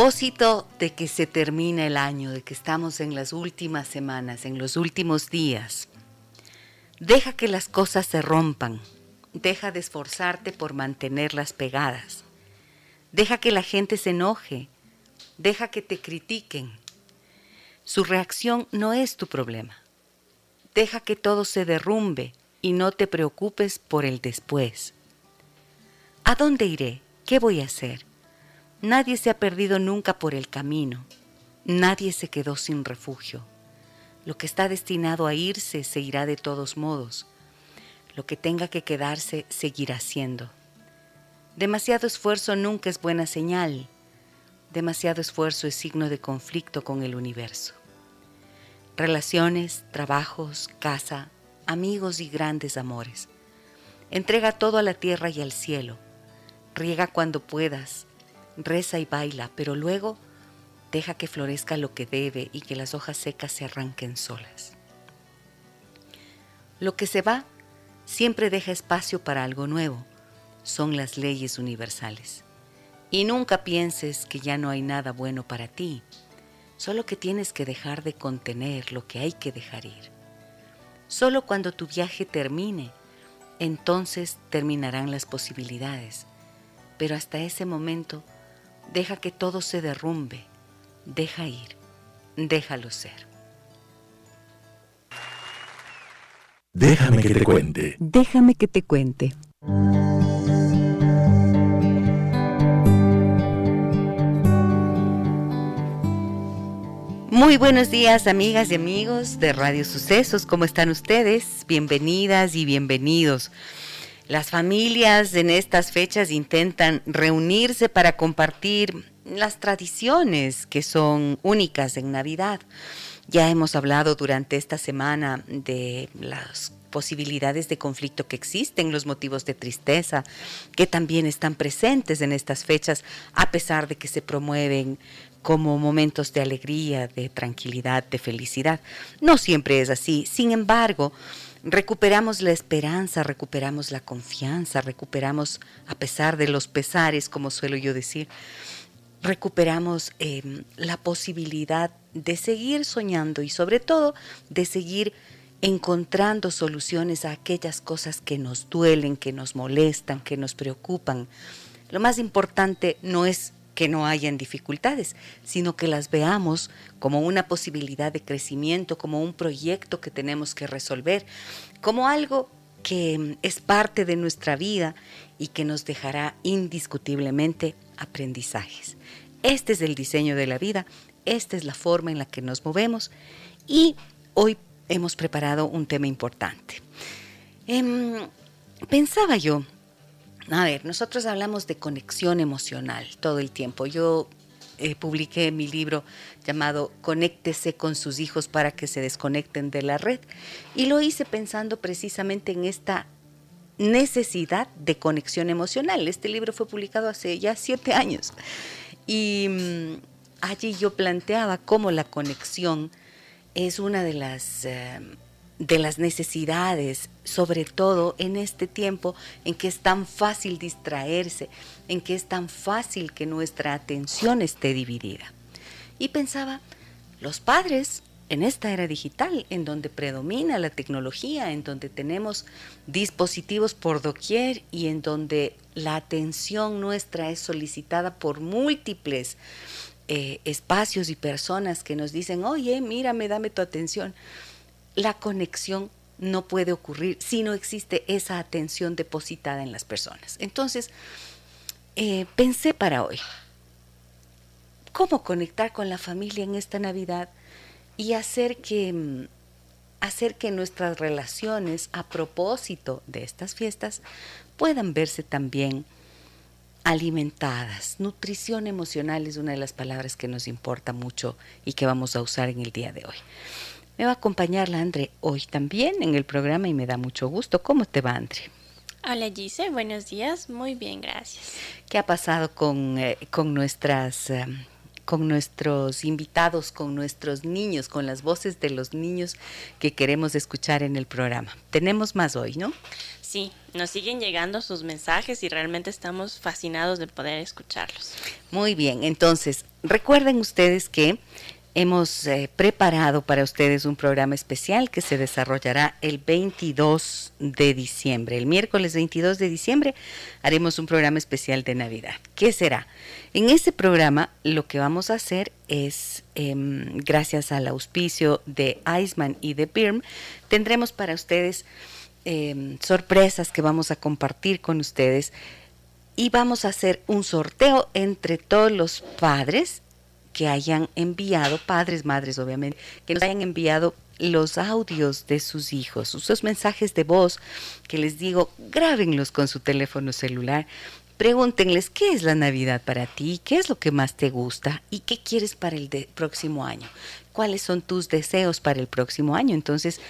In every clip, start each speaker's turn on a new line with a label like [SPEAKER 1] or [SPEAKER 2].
[SPEAKER 1] Propósito de que se termina el año, de que estamos en las últimas semanas, en los últimos días, deja que las cosas se rompan, deja de esforzarte por mantenerlas pegadas, deja que la gente se enoje, deja que te critiquen. Su reacción no es tu problema. Deja que todo se derrumbe y no te preocupes por el después. ¿A dónde iré? ¿Qué voy a hacer? Nadie se ha perdido nunca por el camino, nadie se quedó sin refugio. Lo que está destinado a irse se irá de todos modos. Lo que tenga que quedarse seguirá siendo. Demasiado esfuerzo nunca es buena señal. Demasiado esfuerzo es signo de conflicto con el universo. Relaciones, trabajos, casa, amigos y grandes amores. Entrega todo a la tierra y al cielo. Riega cuando puedas reza y baila, pero luego deja que florezca lo que debe y que las hojas secas se arranquen solas. Lo que se va siempre deja espacio para algo nuevo, son las leyes universales. Y nunca pienses que ya no hay nada bueno para ti, solo que tienes que dejar de contener lo que hay que dejar ir. Solo cuando tu viaje termine, entonces terminarán las posibilidades, pero hasta ese momento Deja que todo se derrumbe. Deja ir. Déjalo ser.
[SPEAKER 2] Déjame que te cuente.
[SPEAKER 1] Déjame que te cuente. Muy buenos días amigas y amigos de Radio Sucesos, ¿cómo están ustedes? Bienvenidas y bienvenidos. Las familias en estas fechas intentan reunirse para compartir las tradiciones que son únicas en Navidad. Ya hemos hablado durante esta semana de las posibilidades de conflicto que existen, los motivos de tristeza que también están presentes en estas fechas, a pesar de que se promueven como momentos de alegría, de tranquilidad, de felicidad. No siempre es así. Sin embargo, recuperamos la esperanza, recuperamos la confianza, recuperamos, a pesar de los pesares, como suelo yo decir, recuperamos em, la posibilidad de seguir soñando y sobre todo de seguir encontrando soluciones a aquellas cosas que nos duelen, que nos molestan, que nos preocupan. Lo más importante no es que no hayan dificultades, sino que las veamos como una posibilidad de crecimiento, como un proyecto que tenemos que resolver, como algo que es parte de nuestra vida y que nos dejará indiscutiblemente aprendizajes. Este es el diseño de la vida, esta es la forma en la que nos movemos y hoy hemos preparado un tema importante. Em, pensaba yo a ver, nosotros hablamos de conexión emocional todo el tiempo. Yo eh, publiqué mi libro llamado Conéctese con sus hijos para que se desconecten de la red y lo hice pensando precisamente en esta necesidad de conexión emocional. Este libro fue publicado hace ya siete años y mm, allí yo planteaba cómo la conexión es una de las... Eh, de las necesidades, sobre todo en este tiempo en que es tan fácil distraerse, en que es tan fácil que nuestra atención esté dividida. Y pensaba, los padres en esta era digital, en donde predomina la tecnología, en donde tenemos dispositivos por doquier y en donde la atención nuestra es solicitada por múltiples eh, espacios y personas que nos dicen, oye, mírame, dame tu atención la conexión no puede ocurrir si no existe esa atención depositada en las personas. Entonces, eh, pensé para hoy, cómo conectar con la familia en esta Navidad y hacer que, mm, hacer que nuestras relaciones a propósito de estas fiestas puedan verse también alimentadas. Nutrición emocional es una de las palabras que nos importa mucho y que vamos a usar en el día de hoy. Me va a acompañar la Andre hoy también en el programa y me da mucho gusto. ¿Cómo te va, Andre?
[SPEAKER 3] Hola Gise, buenos días. Muy bien, gracias.
[SPEAKER 1] ¿Qué ha pasado con, eh, con nuestras... Eh, con nuestros invitados, con nuestros niños, con las voces de los niños que queremos escuchar en el programa. Tenemos más hoy, ¿no?
[SPEAKER 3] Sí, nos siguen llegando sus mensajes y realmente estamos fascinados de poder escucharlos.
[SPEAKER 1] Muy bien, entonces recuerden ustedes que hemos eh, preparado para ustedes un programa especial que se desarrollará el 22 de diciembre. El miércoles 22 de diciembre haremos un programa especial de Navidad. ¿Qué será? En ese programa lo que vamos a hacer es, em, gracias al auspicio de Iceman y de Birm, tendremos para ustedes em, sorpresas que vamos a compartir con ustedes y vamos a hacer un sorteo entre todos los padres que hayan enviado, padres, madres obviamente, que nos hayan enviado los audios de sus hijos, esos mensajes de voz que les digo, grábenlos con su teléfono celular, pregúntenles qué es la Navidad para ti, qué es lo que más te gusta y qué quieres para el próximo año, cuáles son tus deseos para el próximo año. Entonces,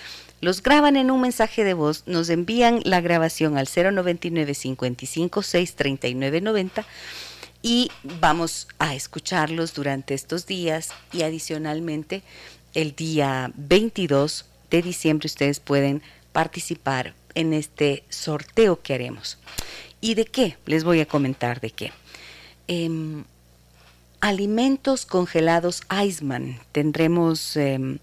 [SPEAKER 1] los graban en un mensaje de voz, nos envían la grabación al 099 55 6 39 90 y vamos a escucharlos durante estos días y adicionalmente el día 22 de diciembre ustedes pueden participar en este sorteo que haremos. ¿Y de qué? Les voy a comentar de qué. Em, alimentos congelados Iceman. Tendremos, em,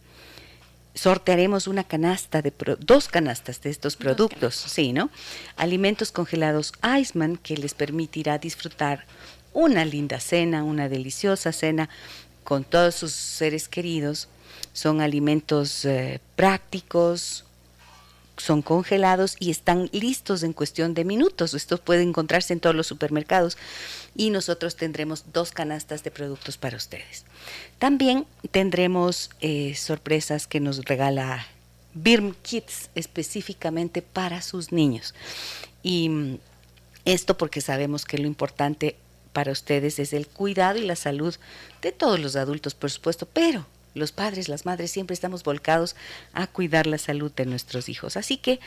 [SPEAKER 1] sortearemos una canasta de, dos canastas de estos productos, sí, ¿no? Alimentos congelados Iceman que les permitirá disfrutar una linda cena, una deliciosa cena con todos sus seres queridos. Son alimentos eh, prácticos, son congelados y están listos en cuestión de minutos. Esto puede encontrarse en todos los supermercados y nosotros tendremos dos canastas de productos para ustedes. También tendremos eh, sorpresas que nos regala Birm Kids específicamente para sus niños. Y mm, esto porque sabemos que lo importante para ustedes es el cuidado y la salud de todos los adultos, por supuesto, pero los padres, las madres siempre estamos volcados a cuidar la salud de nuestros hijos. Así que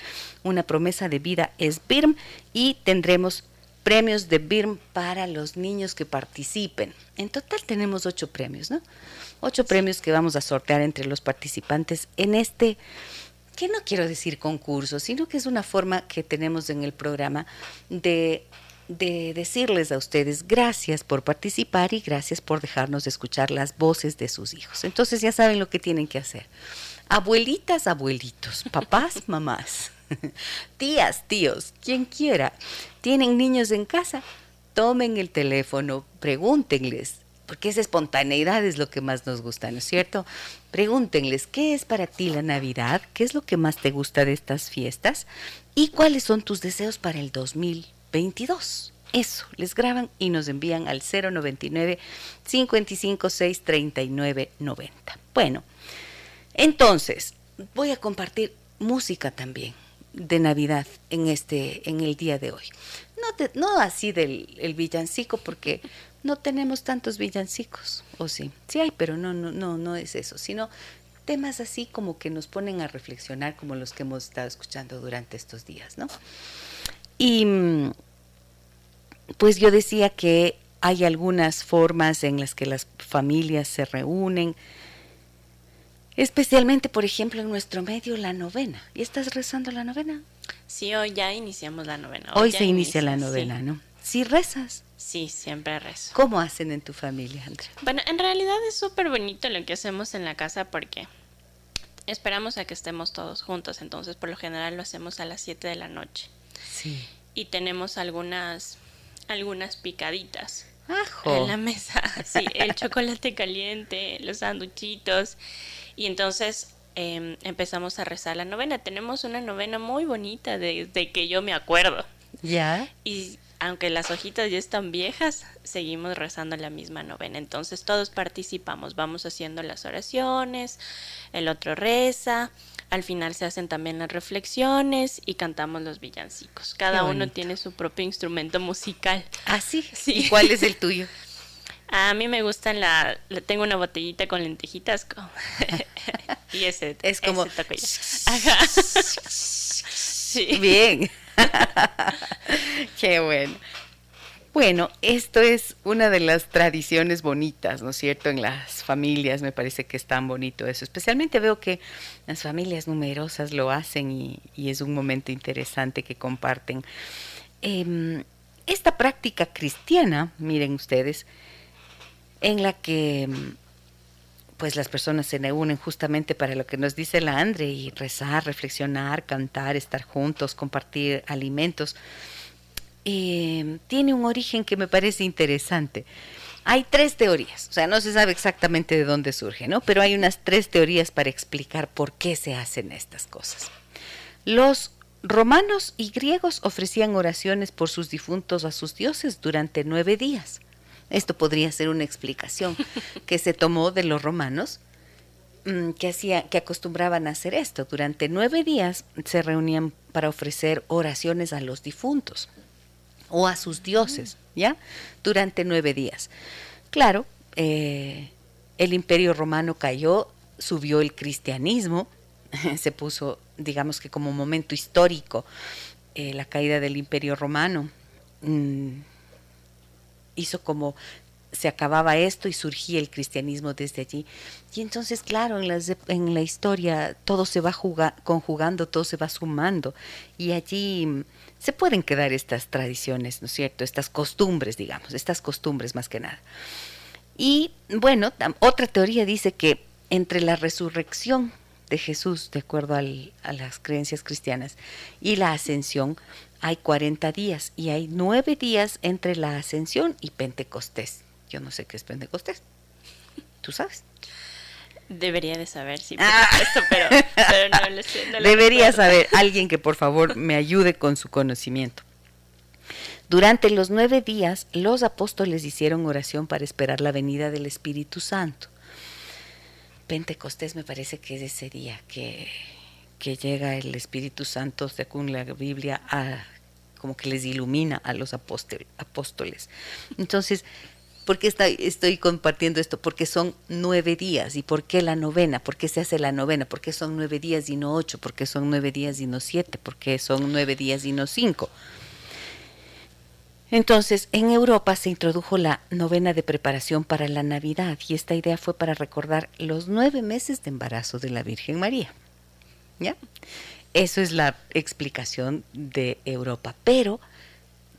[SPEAKER 1] una promesa de vida es BIRM y tendremos premios de BIRM para los niños que participen. En total tenemos ocho premios, ¿no? Ocho premios que vamos a sortear entre los participantes en este, que no quiero decir concurso, sino que es una forma que tenemos en el programa de de decirles a ustedes gracias por participar y gracias por dejarnos escuchar las voces de sus hijos. Entonces ya saben lo que tienen que hacer. Abuelitas, abuelitos, papás, mamás, tías, tíos, quien quiera, tienen niños en casa, tomen el teléfono, pregúntenles, porque esa espontaneidad es lo que más nos gusta, ¿no es cierto? Pregúntenles, ¿qué es para ti la Navidad? ¿Qué es lo que más te gusta de estas fiestas? ¿Y cuáles son tus deseos para el 2020? 22. Eso, les graban y nos envían al 099 556 3990. Bueno, entonces, voy a compartir música también de Navidad en este en el día de hoy. No, no así del el villancico porque no tenemos tantos villancicos, o sí. Sí hay, pero no no no no es eso, sino temas así como que nos ponen a reflexionar como los que hemos estado escuchando durante estos días, ¿no? Y mm, pues yo decía que hay algunas formas en las que las familias se reúnen, especialmente, por ejemplo, en nuestro medio, la novena. ¿Y estás rezando la novena?
[SPEAKER 3] Sí, hoy ya iniciamos la novena.
[SPEAKER 1] Hoy, se inicia, la novena, ¿no? ¿Sí rezas?
[SPEAKER 3] Sí, siempre rezo.
[SPEAKER 1] ¿Cómo hacen en tu familia, Andrea?
[SPEAKER 3] Bueno, en realidad es súper bonito lo que hacemos en la casa porque esperamos a que estemos todos juntos, entonces por lo general lo hacemos a las 7 de la noche.
[SPEAKER 1] Sí.
[SPEAKER 3] Y tenemos algunas, algunas picaditas.
[SPEAKER 1] Ajo.
[SPEAKER 3] En la mesa, sí, el chocolate caliente, los sanduchitos. Y entonces em, empezamos a rezar la novena. Tenemos una novena muy bonita desde que yo me acuerdo.
[SPEAKER 1] ¿Ya?
[SPEAKER 3] Y aunque las hojitas ya están viejas, seguimos rezando la misma novena. Entonces todos participamos, vamos haciendo las oraciones, el otro reza, al final se hacen también las reflexiones y cantamos los villancicos. Cada uno tiene su propio instrumento musical.
[SPEAKER 1] ¿Ah, sí? sí. ¿Y cuál es el tuyo?
[SPEAKER 3] A mí me gustan la, tengo una botellita con lentejitas y ese
[SPEAKER 1] es como
[SPEAKER 3] sí.
[SPEAKER 1] Bien. Qué bueno. Bueno, esto es una de las tradiciones bonitas, ¿no es cierto? En las familias me parece que es tan bonito eso. Especialmente veo que las familias numerosas lo hacen y, es un momento interesante que comparten. Em, esta práctica cristiana, miren ustedes, en la que pues las personas se unen justamente para lo que nos dice la Andre y rezar, reflexionar, cantar, estar juntos, compartir alimentos. Eh, tiene un origen que me parece interesante. Hay tres teorías, o sea, no se sabe exactamente de dónde surge, ¿no? Pero hay unas tres teorías para explicar por qué se hacen estas cosas. Los romanos y griegos ofrecían oraciones por sus difuntos a sus dioses durante nueve días. Esto podría ser una explicación que se tomó de los romanos mm, que, hacía, que acostumbraban a hacer esto. Durante nueve días se reunían para ofrecer oraciones a los difuntos o a sus dioses, ¿ya? Durante nueve días. Claro, eh, el imperio romano cayó, subió el cristianismo, se puso, digamos que como momento histórico, eh, la caída del imperio romano. Mm, hizo como se acababa esto y surgía el cristianismo desde allí. Y entonces, claro, en, en la historia todo se va conjugando, todo se va sumando. Y allí mm, se pueden quedar estas tradiciones, ¿no es cierto? Estas costumbres, digamos, estas costumbres más que nada. Y bueno, otra teoría dice que entre la resurrección de Jesús, de acuerdo a las creencias cristianas, y la ascensión, hay 40 días y hay nueve días entre la ascensión y Pentecostés. Yo no sé qué es Pentecostés. ¿Tú sabes?
[SPEAKER 3] Debería de saber, sí, ah. esto, pero, no lo sé.
[SPEAKER 1] Debería saber alguien que por favor me ayude con su conocimiento. Durante los nueve días, los apóstoles hicieron oración para esperar la venida del Espíritu Santo. Pentecostés me parece que es ese día que que llega el Espíritu Santo, según la Biblia, a, como que les ilumina a los apóstoles. Entonces, ¿por qué estoy, compartiendo esto? Porque son nueve días. ¿Y por qué la novena? ¿Por qué se hace la novena? ¿Por qué son nueve días y no ocho? ¿Por qué son nueve días y no siete? ¿Por qué son nueve días y no cinco? Entonces, en Europa se introdujo la novena de preparación para la Navidad y esta idea fue para recordar los nueve meses de embarazo de la Virgen María. ¿Ya? Eso es la explicación de Europa, pero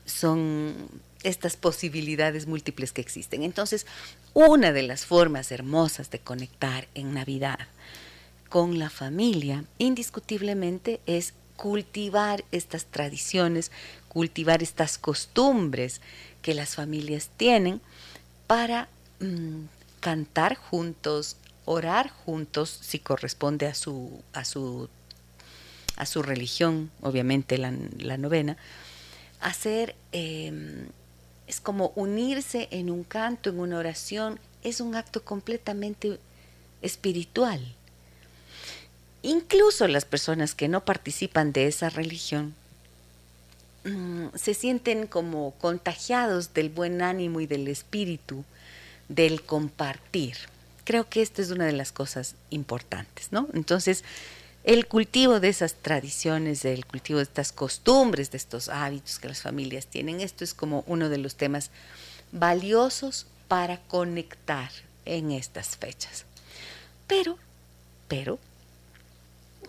[SPEAKER 1] son estas posibilidades múltiples que existen. Entonces, una de las formas hermosas de conectar en Navidad con la familia, indiscutiblemente, es cultivar estas tradiciones, cultivar estas costumbres que las familias tienen para mm, cantar juntos, orar juntos si corresponde a su, a su, a su religión, obviamente la, novena, hacer, em, es como unirse en un canto, en una oración, es un acto completamente espiritual. Incluso las personas que no participan de esa religión mm, se sienten como contagiados del buen ánimo y del espíritu del compartir creo que esto es una de las cosas importantes, ¿no? Entonces, el cultivo de esas tradiciones, el cultivo de estas costumbres, de estos hábitos que las familias tienen, esto es como uno de los temas valiosos para conectar en estas fechas. Pero, pero,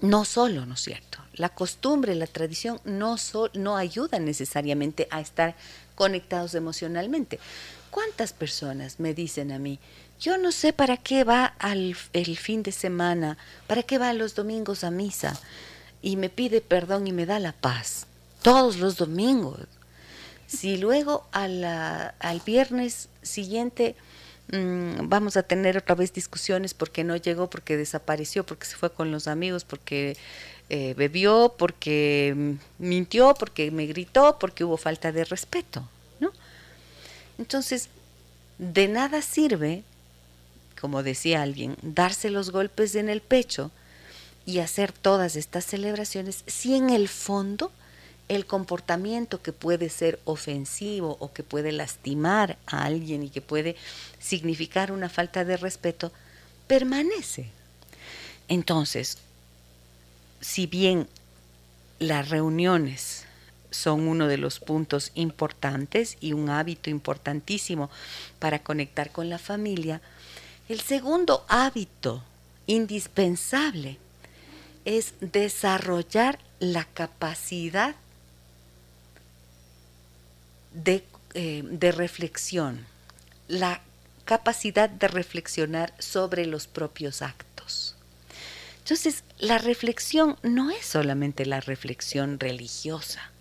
[SPEAKER 1] no solo, ¿no es cierto? La costumbre, la tradición no, no ayuda necesariamente a estar conectados emocionalmente. ¿Cuántas personas me dicen a mí, yo no sé para qué va al, el fin de semana, para qué va los domingos a misa y me pide perdón y me da la paz. Todos los domingos. Si luego al viernes siguiente mm, vamos a tener otra vez discusiones porque no llegó, porque desapareció, porque se fue con los amigos, porque eh, bebió, porque mm, mintió, porque me gritó, porque hubo falta de respeto, ¿no? Entonces, de nada sirve, como decía alguien, darse los golpes en el pecho y hacer todas estas celebraciones si en el fondo el comportamiento que puede ser ofensivo o que puede lastimar a alguien y que puede significar una falta de respeto permanece. Entonces, si bien las reuniones son uno de los puntos importantes y un hábito importantísimo para conectar con la familia, el segundo hábito indispensable es desarrollar la capacidad de, eh, de, reflexión, la capacidad de reflexionar sobre los propios actos. Entonces, la reflexión no es solamente la reflexión religiosa,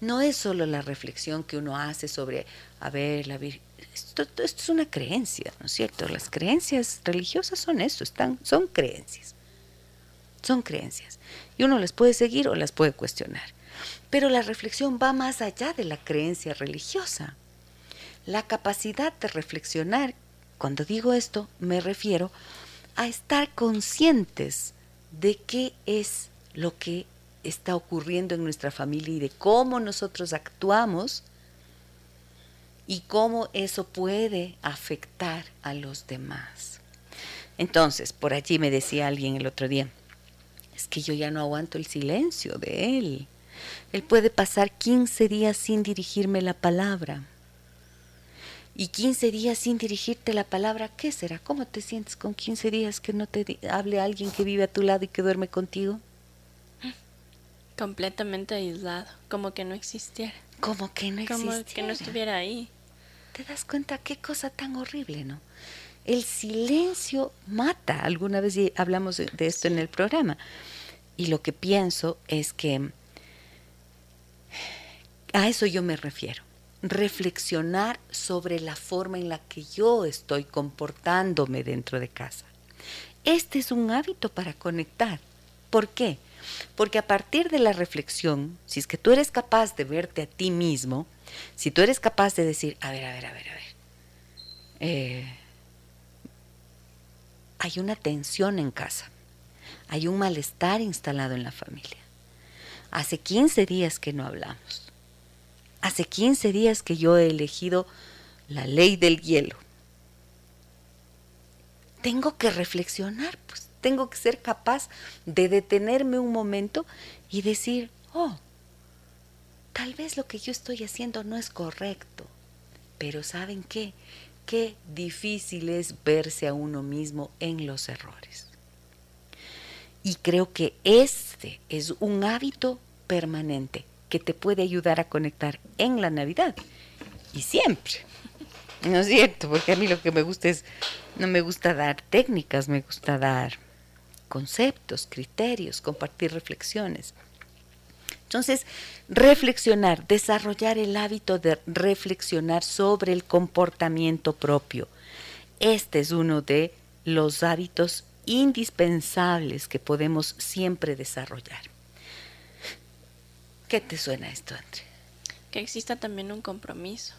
[SPEAKER 1] no es solo la reflexión que uno hace sobre, a ver, la esto, es una creencia, ¿no es cierto? Las creencias religiosas son eso, están, son creencias. Son creencias. Y uno las puede seguir o las puede cuestionar. Pero la reflexión va más allá de la creencia religiosa. La capacidad de reflexionar, cuando digo esto, me refiero a estar conscientes de qué es lo que está ocurriendo en nuestra familia y de cómo nosotros actuamos y cómo eso puede afectar a los demás. Entonces, por allí me decía alguien el otro día, es que yo ya no aguanto el silencio de él. Él puede pasar 15 días sin dirigirme la palabra. Y 15 días sin dirigirte la palabra, ¿qué será? ¿Cómo te sientes con 15 días que no te hable alguien que vive a tu lado y que duerme contigo?
[SPEAKER 3] Completamente aislado, como que no existiera.
[SPEAKER 1] Como que no existiera.
[SPEAKER 3] Como que no estuviera ahí.
[SPEAKER 1] ¿Te das cuenta qué cosa tan horrible, no? El silencio mata. Alguna vez hablamos de, esto en el programa. Y lo que pienso es que a eso yo me refiero. Reflexionar sobre la forma en la que yo estoy comportándome dentro de casa. Este es un hábito para conectar. ¿Por qué? Porque a partir de la reflexión, si es que tú eres capaz de verte a ti mismo, si tú eres capaz de decir, a ver, a ver, a ver, a ver, eh, hay una tensión en casa, hay un malestar instalado en la familia. Hace 15 días que no hablamos. Hace 15 días que yo he elegido la ley del hielo. Tengo que reflexionar, pues tengo que ser capaz de detenerme un momento y decir, oh, tal vez lo que yo estoy haciendo no es correcto, pero ¿saben qué? qué difícil es verse a uno mismo en los errores. Y creo que este es un hábito permanente que te puede ayudar a conectar en la Navidad y siempre. ¿No es cierto? Porque a mí lo que me gusta es, no me gusta dar técnicas, me gusta dar conceptos, criterios, compartir reflexiones. Entonces, reflexionar, desarrollar el hábito de reflexionar sobre el comportamiento propio. Este es uno de los hábitos indispensables que podemos siempre desarrollar. ¿Qué te suena esto, André?
[SPEAKER 3] Que exista también un compromiso.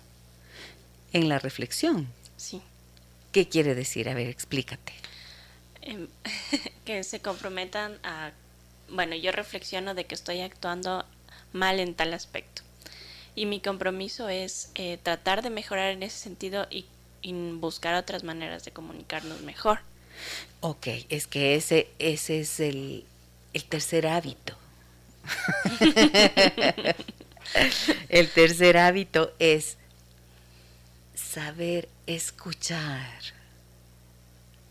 [SPEAKER 1] En la reflexión.
[SPEAKER 3] Sí.
[SPEAKER 1] ¿Qué quiere decir? A ver, explícate.
[SPEAKER 3] Em, que se comprometan a bueno, yo reflexiono de que estoy actuando mal en tal aspecto. Y mi compromiso es eh, tratar de mejorar en ese sentido y, buscar otras maneras de comunicarnos mejor.
[SPEAKER 1] Ok, es que ese, ese es el, el tercer hábito. el tercer hábito es saber escuchar,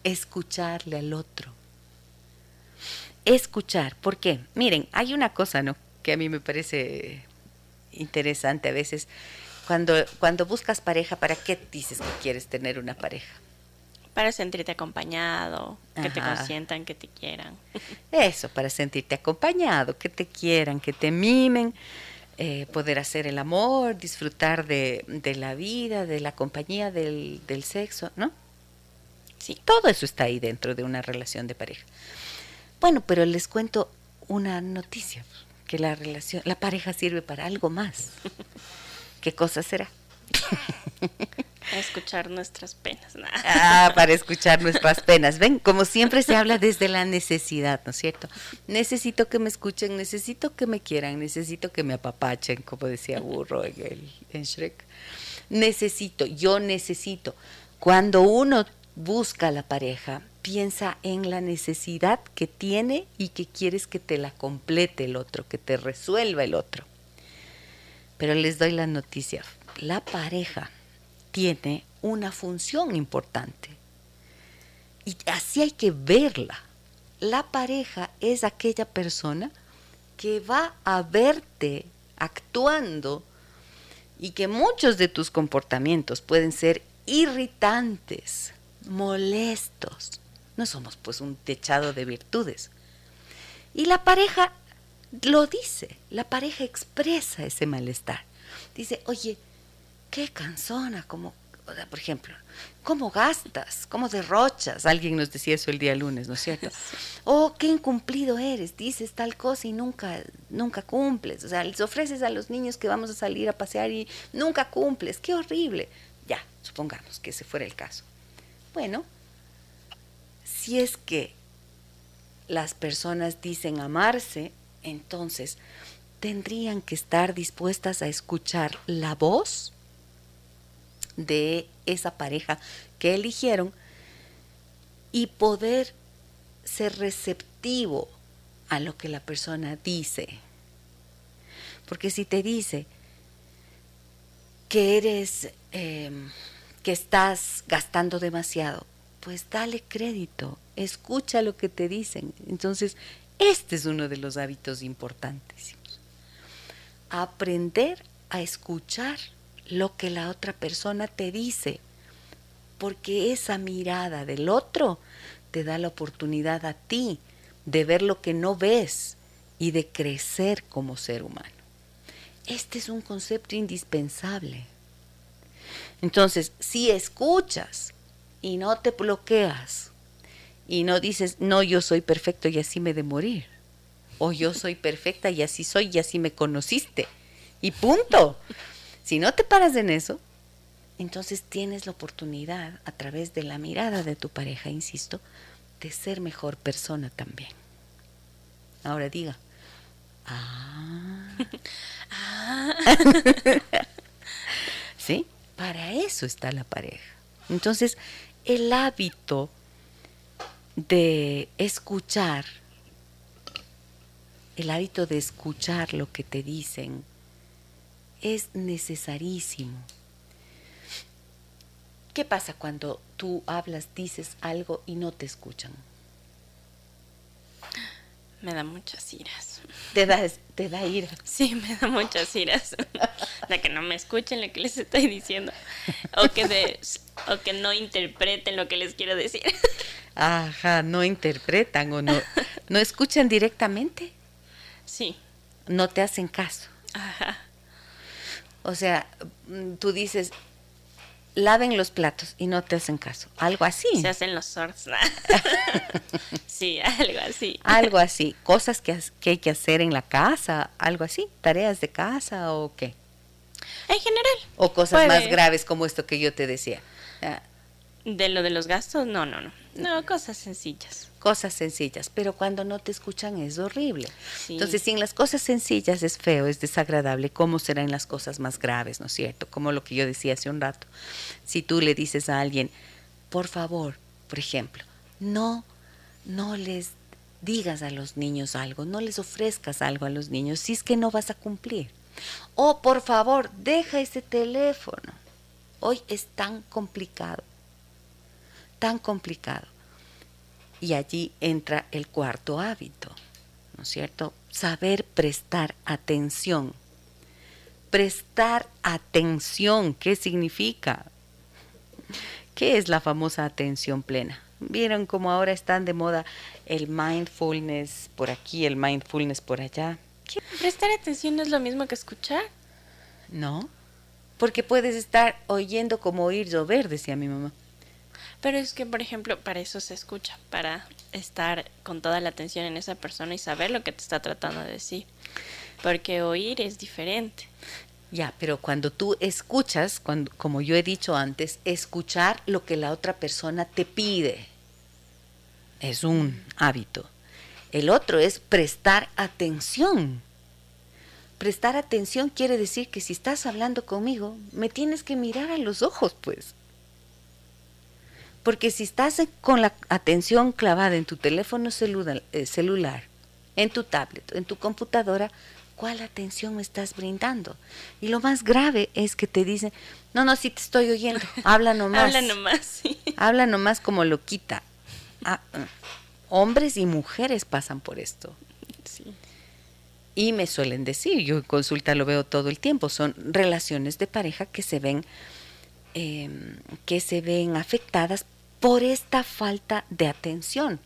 [SPEAKER 1] escucharle al otro escuchar. ¿Por qué? Miren, hay una cosa, ¿no? Que a mí me parece interesante a veces. Cuando, cuando buscas pareja, ¿para qué dices que quieres tener una pareja?
[SPEAKER 3] Para sentirte acompañado, que te consientan, que te quieran.
[SPEAKER 1] Eso, para sentirte acompañado, que te quieran, que te mimen, eh, poder hacer el amor, disfrutar de, de, la vida, de la compañía, del, del sexo, ¿no?
[SPEAKER 3] Sí.
[SPEAKER 1] Todo eso está ahí dentro de una relación de pareja. Bueno, pero les cuento una noticia, que la relación, la pareja sirve para algo más. ¿Qué cosa será?
[SPEAKER 3] A escuchar nuestras penas.
[SPEAKER 1] Ah, para escuchar nuestras penas. Ven, como siempre se habla desde la necesidad, ¿no es cierto? Necesito que me escuchen, necesito que me quieran, necesito que me apapachen, como decía Burro en, el, en Shrek. Necesito, yo necesito. Cuando uno busca la pareja, piensa en la necesidad que tiene y que quieres que te la complete el otro, que te resuelva el otro. Pero les doy la noticia, la pareja tiene una función importante. Y así hay que verla. La pareja es aquella persona que va a verte actuando y que muchos de tus comportamientos pueden ser irritantes, molestos. No somos pues un techado de virtudes. Y la pareja lo dice, la pareja expresa ese malestar. Dice, oye, qué cansona, como, por ejemplo, ¿cómo gastas? ¿Cómo derrochas? Alguien nos decía eso el día lunes, ¿no es cierto? Oh, qué incumplido eres, dices tal cosa y nunca, nunca cumples. O sea, les ofreces a los niños que vamos a salir a pasear y nunca cumples, qué horrible. Ya, supongamos que ese fuera el caso. Bueno, si es que las personas dicen amarse, entonces tendrían que estar dispuestas a escuchar la voz de esa pareja que eligieron y poder ser receptivo a lo que la persona dice. Porque si te dice que eres, eh, que estás gastando demasiado, pues dale crédito, escucha lo que te dicen. Entonces, este es uno de los hábitos importantísimos. Aprender a escuchar lo que la otra persona te dice, porque esa mirada del otro te da la oportunidad a ti de ver lo que no ves y de crecer como ser humano. Este es un concepto indispensable. Entonces, si escuchas y no te bloqueas y no dices, no, yo soy perfecto y así me de morir, o yo soy perfecta y así soy y así me conociste, y punto. Si no te paras en eso, entonces tienes la oportunidad a través de la mirada de tu pareja, insisto, de ser mejor persona también. Ahora diga. Ah. ah. ¿Sí? Para eso está la pareja. Entonces, el hábito de escuchar, el hábito de escuchar lo que te dicen, es necesarísimo. ¿Qué pasa cuando tú hablas, dices algo y no te escuchan?
[SPEAKER 3] Me da muchas iras.
[SPEAKER 1] ¿Te da, te da ira?
[SPEAKER 3] Sí, me da muchas iras. De que no me escuchen lo que les estoy diciendo. O que, de, o que no interpreten lo que les quiero decir.
[SPEAKER 1] Ajá, no interpretan o no, no escuchan directamente.
[SPEAKER 3] Sí.
[SPEAKER 1] No te hacen caso.
[SPEAKER 3] Ajá.
[SPEAKER 1] O sea, mm, tú dices, laven los platos y no te hacen caso. Algo así.
[SPEAKER 3] Se hacen los sorts. sí, algo así.
[SPEAKER 1] Algo así. Cosas que, que, hay que hacer en la casa, algo así. Tareas de casa o qué.
[SPEAKER 3] En general.
[SPEAKER 1] O cosas más graves como esto que yo te decía. Ah.
[SPEAKER 3] De lo de los gastos, no, no, no. No, cosas sencillas
[SPEAKER 1] cosas sencillas, pero cuando no te escuchan es horrible. Entonces, si en las cosas sencillas es feo, es desagradable, ¿cómo serán las cosas más graves, no es cierto? Como lo que yo decía hace un rato. Si tú le dices a alguien, por favor, por ejemplo, no, no les digas a los niños algo, no les ofrezcas algo a los niños si es que no vas a cumplir. O por favor, deja ese teléfono. Hoy es tan complicado, tan complicado. Y allí entra el cuarto hábito, ¿no es cierto? Saber prestar atención. Prestar atención, ¿qué significa? ¿Qué es la famosa atención plena? ¿Vieron cómo ahora están de moda el mindfulness por aquí, el mindfulness por allá?
[SPEAKER 3] ¿Qué? ¿Prestar atención no es lo mismo que escuchar?
[SPEAKER 1] No, porque puedes estar oyendo como oír llover, decía mi mamá.
[SPEAKER 3] Pero es que, por ejemplo, para eso se escucha, para estar con toda la atención en esa persona y saber lo que te está tratando de decir. Porque oír es diferente.
[SPEAKER 1] Ya, pero cuando tú escuchas, cuando, como yo he dicho antes, escuchar lo que la otra persona te pide es un hábito. El otro es prestar atención. Prestar atención quiere decir que si estás hablando conmigo, me tienes que mirar a los ojos, pues. Porque si estás con la atención clavada en tu teléfono celular, eh, celular, en tu tablet, en tu computadora, ¿cuál atención me estás brindando? Y lo más grave es que te dicen, no, no, sí te estoy oyendo, habla nomás.
[SPEAKER 3] habla nomás, sí.
[SPEAKER 1] Habla nomás como lo quita. Ah, ah, hombres y mujeres pasan por esto. Sí. Y me suelen decir, yo en consulta lo veo todo el tiempo, son relaciones de pareja que se ven, em, que se ven afectadas por esta falta de atención.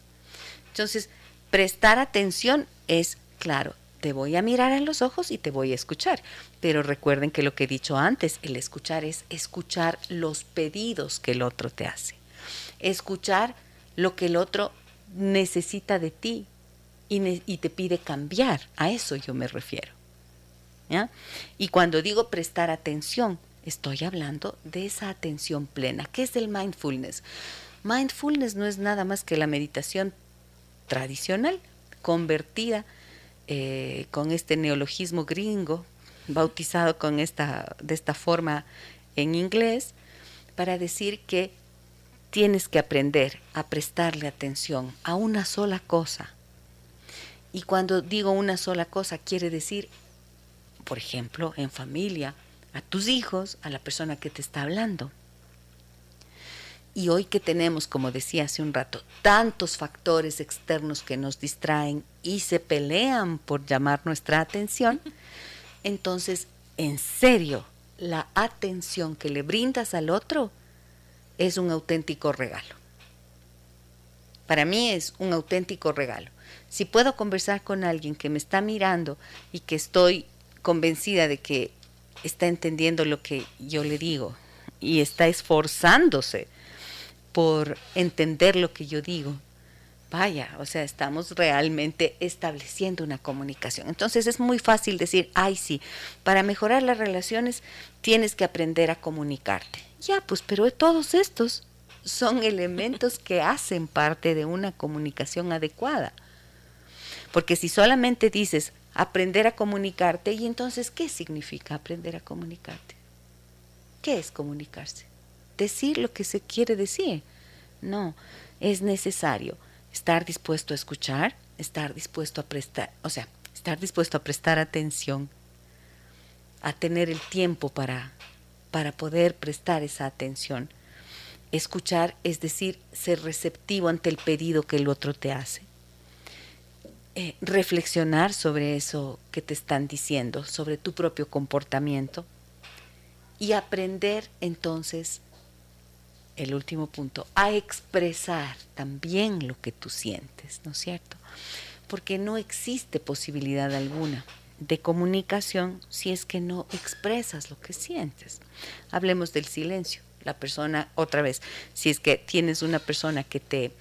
[SPEAKER 1] Entonces, prestar atención es, claro, te voy a mirar a los ojos y te voy a escuchar. Pero recuerden que lo que he dicho antes, el escuchar es escuchar los pedidos que el otro te hace. Escuchar lo que el otro necesita de ti y, te pide cambiar. A eso yo me refiero. Y cuando digo prestar atención, estoy hablando de esa atención plena. ¿Qué es el mindfulness? Mindfulness no es nada más que la meditación tradicional convertida eh, con este neologismo gringo, bautizado con esta, de esta forma en inglés, para decir que tienes que aprender a prestarle atención a una sola cosa. Y cuando digo una sola cosa, quiere decir, por ejemplo, en familia, a tus hijos, a la persona que te está hablando. Y hoy que tenemos, como decía hace un rato, tantos factores externos que nos distraen y se pelean por llamar nuestra atención, entonces, en serio, la atención que le brindas al otro es un auténtico regalo. Para mí es un auténtico regalo. Si puedo conversar con alguien que me está mirando y que estoy convencida de que está entendiendo lo que yo le digo y está esforzándose por entender lo que yo digo, vaya, o sea, estamos realmente estableciendo una comunicación. Entonces es muy fácil decir, ay sí, para mejorar las relaciones tienes que aprender a comunicarte. Ya, pues, pero todos estos son elementos que hacen parte de una comunicación adecuada. Porque si solamente dices aprender a comunicarte, ¿y entonces qué significa aprender a comunicarte? ¿Qué es comunicarse? Decir lo que se quiere decir. No, es necesario estar dispuesto a escuchar, estar dispuesto a prestar, o sea, estar dispuesto a prestar atención, a tener el tiempo para, para poder prestar esa atención. Escuchar es decir, ser receptivo ante el pedido que el otro te hace. Eh, reflexionar sobre eso que te están diciendo, sobre tu propio comportamiento y aprender entonces el último punto, a expresar también lo que tú sientes, ¿no es cierto? Porque no existe posibilidad alguna de comunicación si es que no expresas lo que sientes. Hablemos del silencio. La persona, otra vez, si es que tienes una persona que te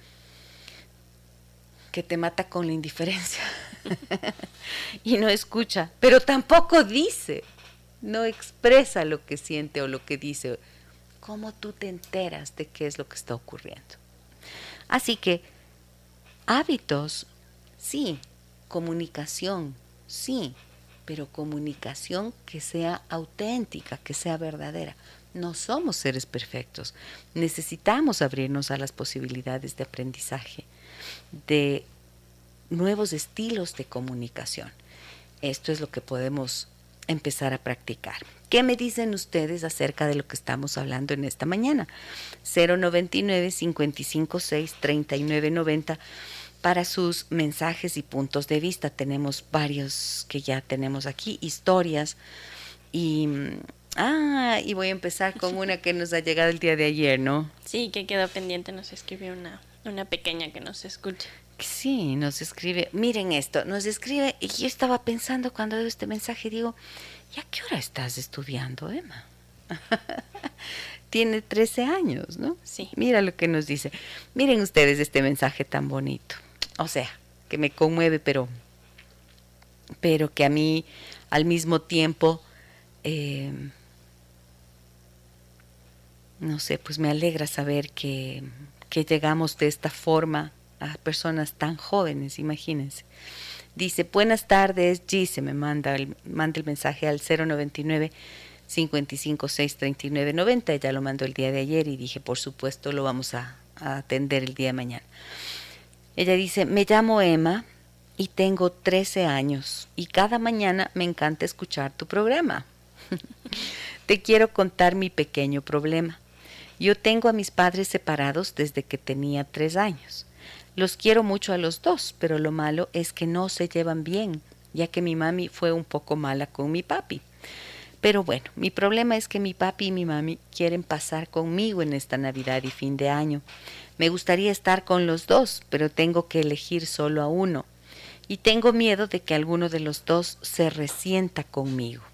[SPEAKER 1] que te mata con la indiferencia y no escucha, pero tampoco dice, no expresa lo que siente o lo que dice cómo tú te enteras de qué es lo que está ocurriendo. Así que hábitos, sí, comunicación, sí, pero comunicación que sea auténtica, que sea verdadera. No somos seres perfectos. Necesitamos abrirnos a las posibilidades de aprendizaje, de nuevos estilos de comunicación. Esto es lo que podemos empezar a practicar. ¿Qué me dicen ustedes acerca de lo que estamos hablando en esta mañana? 099 556 3990 para sus mensajes y puntos de vista. Tenemos varios que ya tenemos aquí, historias y ah, y voy a empezar con una que nos ha llegado el día de ayer, ¿no?
[SPEAKER 3] Sí, que quedó pendiente, nos escribió una una pequeña que nos escucha.
[SPEAKER 1] Sí, nos escribe, miren esto, nos escribe, y yo estaba pensando cuando veo este mensaje, digo, ¿y a qué hora estás estudiando, Emma? tiene 13 años, ¿no?
[SPEAKER 3] Sí.
[SPEAKER 1] Mira lo que nos dice. Miren ustedes este mensaje tan bonito. O sea, que me conmueve, pero, pero que a mí al mismo tiempo, eh, no sé, pues me alegra saber que, que llegamos de esta forma a personas tan jóvenes, imagínense. Dice, buenas tardes, Gise, me manda el, manda el mensaje al 099 5563990, ella lo mandó el día de ayer y dije, por supuesto, lo vamos a, a atender el día de mañana. Ella dice, me llamo Emma y tengo 13 años y cada mañana me encanta escuchar tu programa. Te quiero contar mi pequeño problema. Yo tengo a mis padres separados desde que tenía tres años. Los quiero mucho a los dos, pero lo malo es que no se llevan bien, ya que mi mami fue un poco mala con mi papi. Pero bueno, mi problema es que mi papi y mi mami quieren pasar conmigo en esta Navidad y fin de año. Me gustaría estar con los dos, pero tengo que elegir solo a uno. Y tengo miedo de que alguno de los dos se resienta conmigo.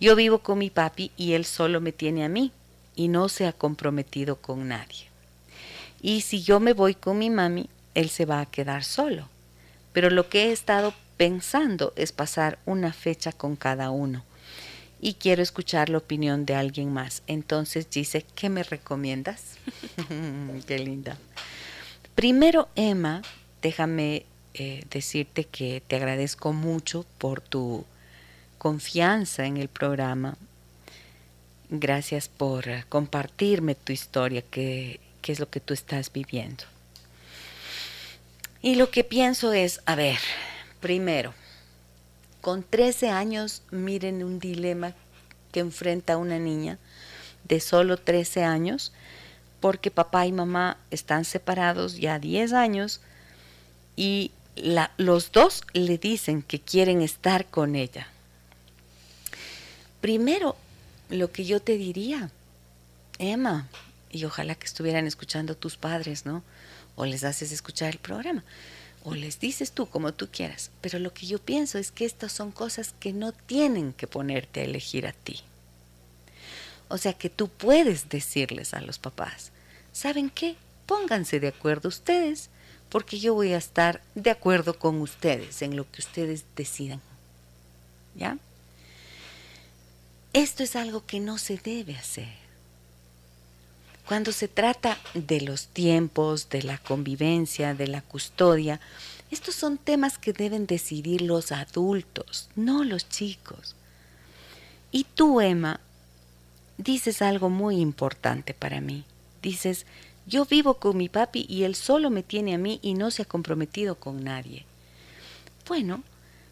[SPEAKER 1] Yo vivo con mi papi y él solo me tiene a mí y no se ha comprometido con nadie. Y si yo me voy con mi mami, él se va a quedar solo. Pero lo que he estado pensando es pasar una fecha con cada uno. Y quiero escuchar la opinión de alguien más. Entonces dice, ¿qué me recomiendas? Qué linda. Primero, Emma, déjame eh, decirte que te agradezco mucho por tu confianza en el programa. Gracias por eh, compartirme tu historia, que es lo que tú estás viviendo. Y lo que pienso es, a ver, primero, con 13 años, miren un dilema que enfrenta una niña de solo 13 años, porque papá y mamá están separados ya 10 años y los dos le dicen que quieren estar con ella. Primero, lo que yo te diría, Emma, y ojalá que estuvieran escuchando tus padres, ¿no? O les haces escuchar el programa, o les dices tú como tú quieras, pero lo que yo pienso es que estas son cosas que no tienen que ponerte a elegir a ti. O sea que tú puedes decirles a los papás, ¿saben qué? Pónganse de acuerdo ustedes, porque yo voy a estar de acuerdo con ustedes en lo que ustedes decidan. ¿Ya? Esto es algo que no se debe hacer. Cuando se trata de los tiempos, de la convivencia, de la custodia, estos son temas que deben decidir los adultos, no los chicos. Y tú, Emma, dices algo muy importante para mí. Dices, yo vivo con mi papi y él solo me tiene a mí y no se ha comprometido con nadie. Bueno,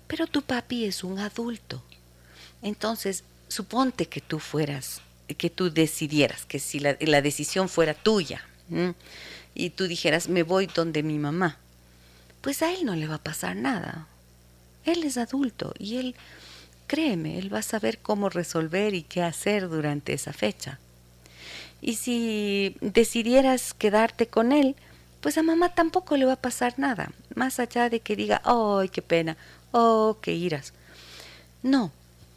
[SPEAKER 1] pero tu papi es un adulto. Entonces, suponte que tú fueras, que tú decidieras, que si la, decisión fuera tuya, y tú dijeras, me voy donde mi mamá, pues a él no le va a pasar nada. Él es adulto y él, créeme, él va a saber cómo resolver y qué hacer durante esa fecha. Y si decidieras quedarte con él, pues a mamá tampoco le va a pasar nada, más allá de que diga, ¡ay, qué pena! ¡oh, qué iras! No,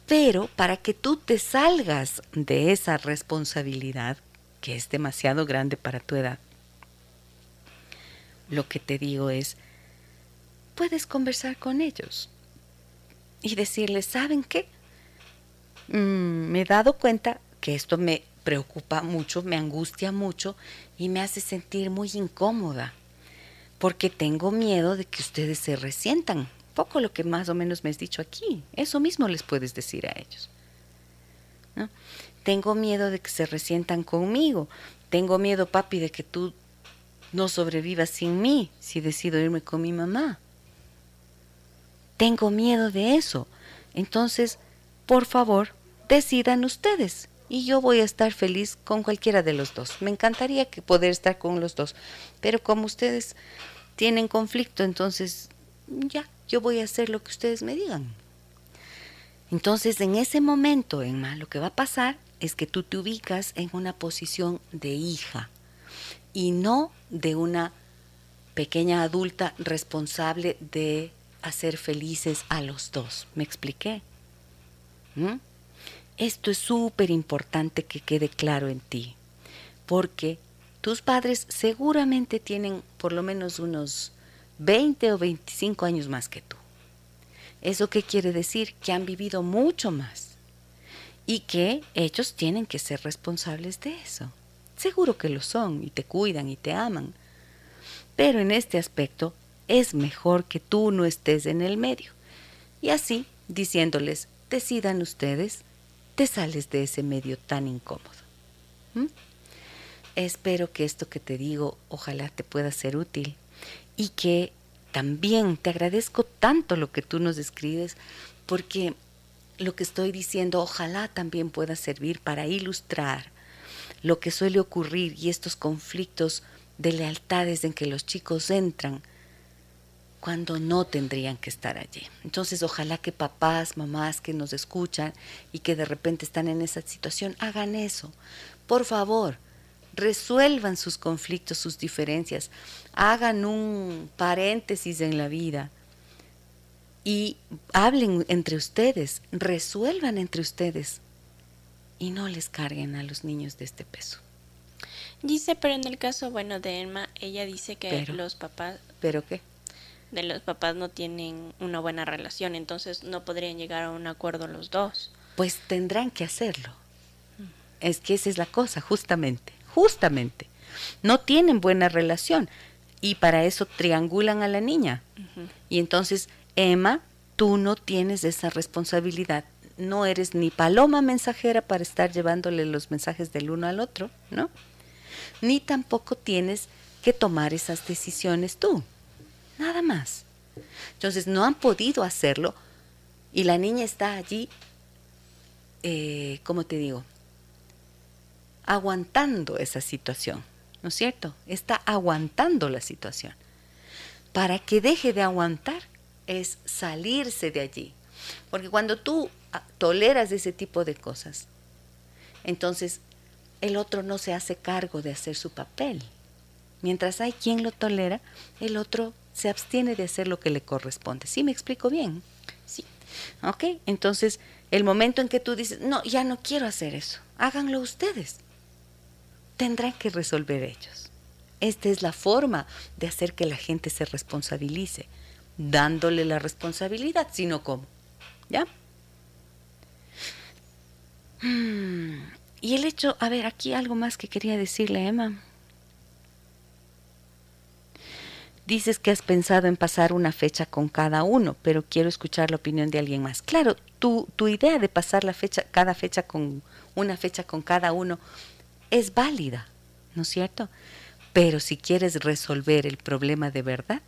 [SPEAKER 1] pero para que tú te salgas de esa responsabilidad, que es demasiado grande para tu edad, lo que te digo es, puedes conversar con ellos y decirles, ¿saben qué? Mm, me he dado cuenta que esto me preocupa mucho, me angustia mucho y me hace sentir muy incómoda, porque tengo miedo de que ustedes se resientan poco lo que más o menos me has dicho aquí. Eso mismo les puedes decir a ellos. ¿no? Tengo miedo de que se resientan conmigo. Tengo miedo, papi, de que tú no sobrevivas sin mí si decido irme con mi mamá. Tengo miedo de eso. Entonces, por favor, decidan ustedes. Y yo voy a estar feliz con cualquiera de los dos. Me encantaría que poder estar con los dos. Pero como ustedes tienen conflicto, entonces ya, yo voy a hacer lo que ustedes me digan. Entonces, en ese momento, Emma, lo que va a pasar es que tú te ubicas en una posición de hija y no de una pequeña adulta responsable de hacer felices a los dos. ¿Me expliqué? ¿Mm? Esto es súper importante que quede claro en ti, porque tus padres seguramente tienen por lo menos unos 20 o 25 años más que tú. ¿Eso qué quiere decir? Que han vivido mucho más y que ellos tienen que ser responsables de eso. Seguro que lo son y te cuidan y te aman. Pero en este aspecto es mejor que tú no estés en el medio. Y así, diciéndoles, decidan ustedes, te sales de ese medio tan incómodo. Espero que esto que te digo, ojalá te pueda ser útil y que también te agradezco tanto lo que tú nos escribes porque lo que estoy diciendo ojalá también pueda servir para ilustrar lo que suele ocurrir y estos conflictos de lealtades en que los chicos entran cuando no tendrían que estar allí. Entonces, ojalá que papás, mamás que nos escuchan y que de repente están en esa situación, hagan eso. Por favor, resuelvan sus conflictos, sus diferencias, hagan un paréntesis en la vida y hablen entre ustedes, resuelvan entre ustedes y no les carguen a los niños de este peso.
[SPEAKER 3] Dice, pero en el caso, bueno, de Emma, ella dice que los papás...
[SPEAKER 1] ¿Pero qué?
[SPEAKER 3] De los papás no tienen una buena relación, entonces no podrían llegar a un acuerdo los dos.
[SPEAKER 1] Pues tendrán que hacerlo. Es que esa es la cosa, justamente, justamente. No tienen buena relación y para eso triangulan a la niña. Y entonces, Emma, tú no tienes esa responsabilidad no eres ni paloma mensajera para estar llevándole los mensajes del uno al otro, ¿no? Ni tampoco tienes que tomar esas decisiones tú. Nada más. Entonces no han podido hacerlo y la niña está allí, eh, ¿cómo te digo? Aguantando esa situación, ¿no es cierto? Está aguantando la situación. Para que deje de aguantar es salirse de allí. Porque cuando tú toleras ese tipo de cosas, entonces el otro no se hace cargo de hacer su papel. Mientras hay quien lo tolera, el otro se abstiene de hacer lo que le corresponde. ¿Sí me explico bien?
[SPEAKER 3] Sí.
[SPEAKER 1] Ok, entonces el momento en que tú dices, no, ya no quiero hacer eso, háganlo ustedes. Tendrán que resolver ellos. Esta es la forma de hacer que la gente se responsabilice, dándole la responsabilidad, sino cómo. ¿Ya? Mm, y el hecho, a ver, aquí algo más que quería decirle, Emma. Dices que has pensado en pasar una fecha con cada uno, pero quiero escuchar la opinión de alguien más. Claro, tu, tu idea de pasar la fecha, cada fecha con una fecha con cada uno es válida, ¿no es cierto? Pero si quieres resolver el problema de verdad,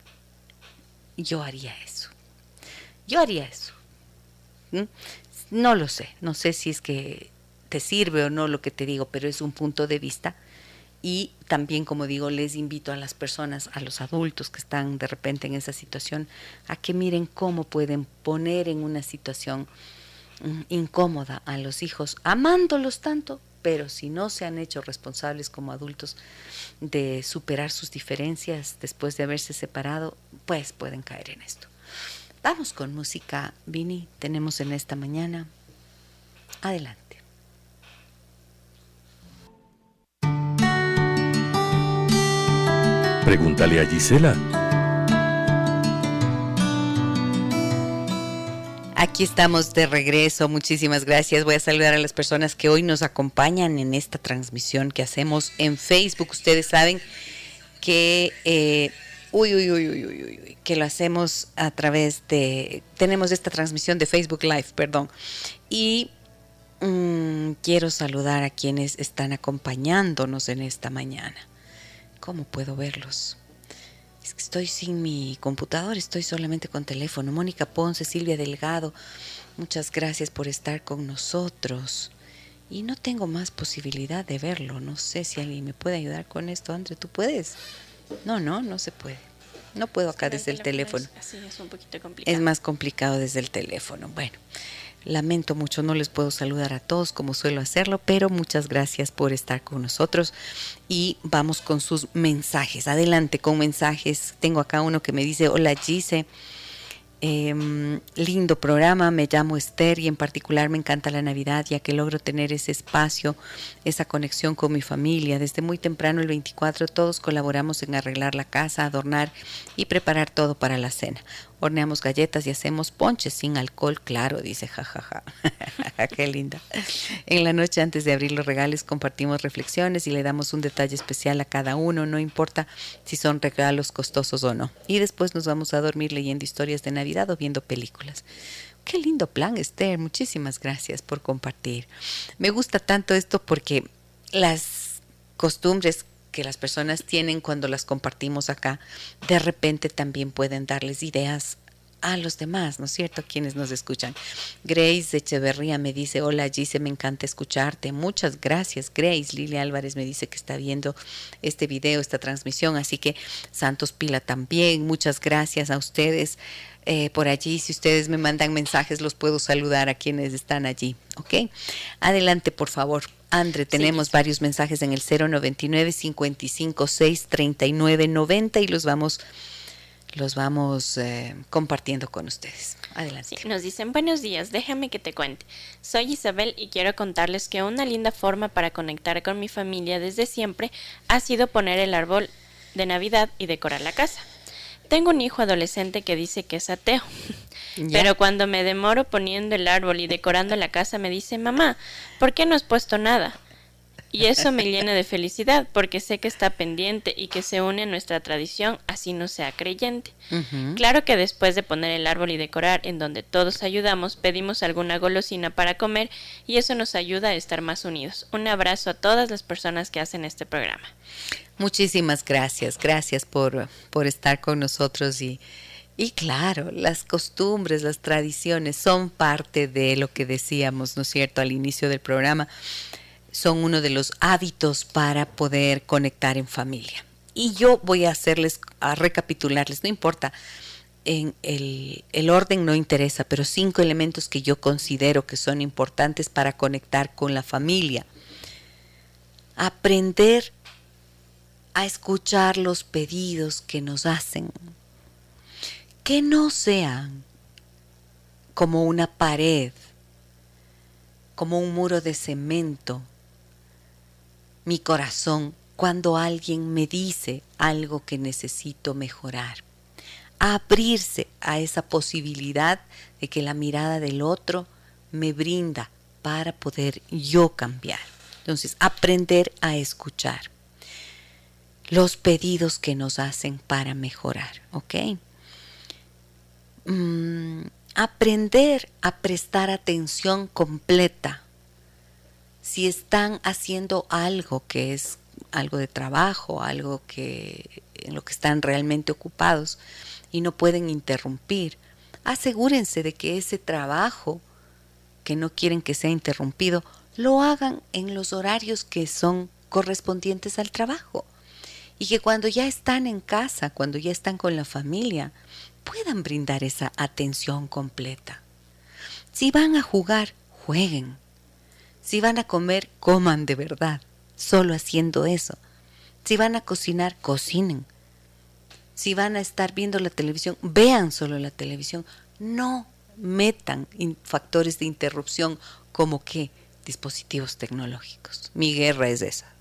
[SPEAKER 1] yo haría eso. Yo haría eso. No lo sé, no sé si es que te sirve o no lo que te digo, pero es un punto de vista. Y también, como digo, les invito a las personas, a los adultos que están de repente en esa situación, a que miren cómo pueden poner en una situación mm, incómoda a los hijos, amándolos tanto, pero si no se han hecho responsables como adultos de superar sus diferencias después de haberse separado, pues pueden caer en esto. Vamos con música, Vini, tenemos en esta mañana. Adelante.
[SPEAKER 2] Pregúntale a Gisela.
[SPEAKER 1] Aquí estamos de regreso, muchísimas gracias. Voy a saludar a las personas que hoy nos acompañan en esta transmisión que hacemos en Facebook. Ustedes saben que eh, Uy, que lo hacemos a través de, tenemos esta transmisión de Facebook Live, perdón. Y mm, quiero saludar a quienes están acompañándonos en esta mañana. ¿Cómo puedo verlos? Es que estoy sin mi computador, estoy solamente con teléfono. Mónica Ponce, Silvia Delgado, muchas gracias por estar con nosotros. Y no tengo más posibilidad de verlo. No sé si alguien me puede ayudar con esto. André, ¿tú puedes? No, no, no se puede. No puedo acá desde el teléfono. Es, más complicado desde el teléfono. Bueno, lamento mucho, no les puedo saludar a todos como suelo hacerlo, pero muchas gracias por estar con nosotros y vamos con sus mensajes. Adelante con mensajes. Tengo acá uno que me dice, hola Gise, Em, lindo programa, me llamo Esther y en particular me encanta la Navidad ya que logro tener ese espacio, esa conexión con mi familia. Desde muy temprano el 24 todos colaboramos en arreglar la casa, adornar y preparar todo para la cena. Horneamos galletas y hacemos ponches sin alcohol, claro, dice jajaja. Qué linda. En la noche antes de abrir los regalos compartimos reflexiones y le damos un detalle especial a cada uno, no importa si son regalos costosos o no. Y después nos vamos a dormir leyendo historias de Navidad o viendo películas. Qué lindo plan, Esther. Muchísimas gracias por compartir. Me gusta tanto esto porque las costumbres que las personas tienen cuando las compartimos acá, de repente también pueden darles ideas a los demás, ¿no es cierto? Quienes nos escuchan. Grace Echeverría me dice, hola Gise, me encanta escucharte. Muchas gracias, Grace. Lilia Álvarez me dice que está viendo este video, esta transmisión. Así que Santos Pila también, muchas gracias a ustedes. Eh, por allí. Si ustedes me mandan mensajes, los puedo saludar a quienes están allí. ¿Ok? Adelante, por favor. Andre, tenemos varios mensajes en el 099 556 3990 y los vamos los vamos eh, compartiendo con ustedes. Adelante.
[SPEAKER 3] nos dicen buenos días, déjame que te cuente. Soy Isabel y quiero contarles que una linda forma para conectar con mi familia desde siempre ha sido poner el árbol de Navidad y decorar la casa. Tengo un hijo adolescente que dice que es ateo. Pero cuando me demoro poniendo el árbol y decorando la casa me dice, mamá, ¿por qué no has puesto nada? Y eso me llena de felicidad porque sé que está pendiente y que se une a nuestra tradición, así no sea creyente. Claro que después de poner el árbol y decorar en donde todos ayudamos, pedimos alguna golosina para comer y eso nos ayuda a estar más unidos. Un abrazo a todas las personas que hacen este programa.
[SPEAKER 1] Muchísimas gracias, gracias por, por estar con nosotros y, y claro, las costumbres, las tradiciones son parte de lo que decíamos, ¿no es cierto?, al inicio del programa, son uno de los hábitos para poder conectar en familia. Y yo voy a hacerles, a recapitularles, no importa, en el, el orden no interesa, pero cinco elementos que yo considero que son importantes para conectar con la familia. Aprender a escuchar los pedidos que nos hacen, que no sean como una pared, como un muro de cemento, mi corazón cuando alguien me dice algo que necesito mejorar. abrirse a esa posibilidad de que la mirada del otro me brinda para poder yo cambiar. Entonces, aprender a escuchar los pedidos que nos hacen para mejorar, ¿ok? Mm, aprender a prestar atención completa. Si están haciendo algo que es algo de trabajo, algo que en lo que están realmente ocupados y no pueden interrumpir, asegúrense de que ese trabajo que no quieren que sea interrumpido lo hagan en los horarios que son correspondientes al trabajo y que cuando ya están en casa, cuando ya están con la familia, puedan brindar esa atención completa. Si van a jugar, jueguen. Si van a comer, coman de verdad, solo haciendo eso. Si van a cocinar, cocinen. Si van a estar viendo la televisión, vean solo la televisión. No metan factores de interrupción como que dispositivos tecnológicos. Mi guerra es esa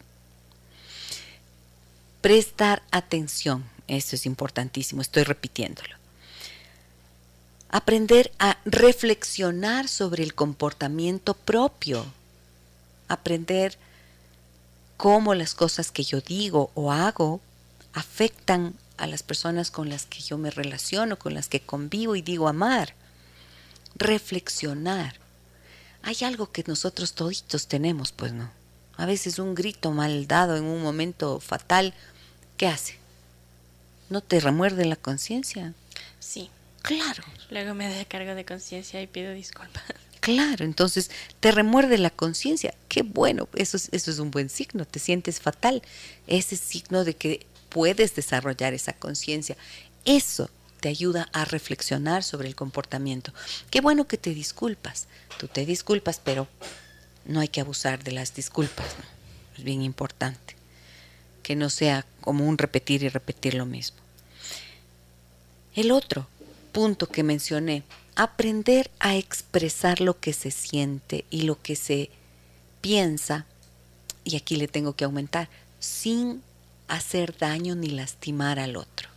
[SPEAKER 1] prestar atención. Eso es importantísimo, estoy repitiéndolo. Aprender a reflexionar sobre el comportamiento propio. Aprender cómo las cosas que yo digo o hago afectan a las personas con las que yo me relaciono, con las que convivo y digo amar. Reflexionar. Hay algo que nosotros toditos tenemos, pues no. A veces un grito mal dado en un momento fatal, ¿qué hace? ¿No te remuerde la conciencia?
[SPEAKER 3] Sí.
[SPEAKER 1] Claro.
[SPEAKER 3] Luego me da cargo de conciencia y pido disculpas.
[SPEAKER 1] Claro, entonces te remuerde la conciencia. Qué bueno, eso es, eso es un buen signo, te sientes fatal. Ese signo de que puedes desarrollar esa conciencia. Eso te ayuda a reflexionar sobre el comportamiento. Qué bueno que te disculpas. Tú te disculpas, pero no hay que abusar de las disculpas, es bien importante, que no sea como un repetir y repetir lo mismo. El otro, punto que mencioné, aprender a expresar lo que se siente y lo que se piensa, y aquí le tengo que aumentar, sin hacer daño ni lastimar al otro.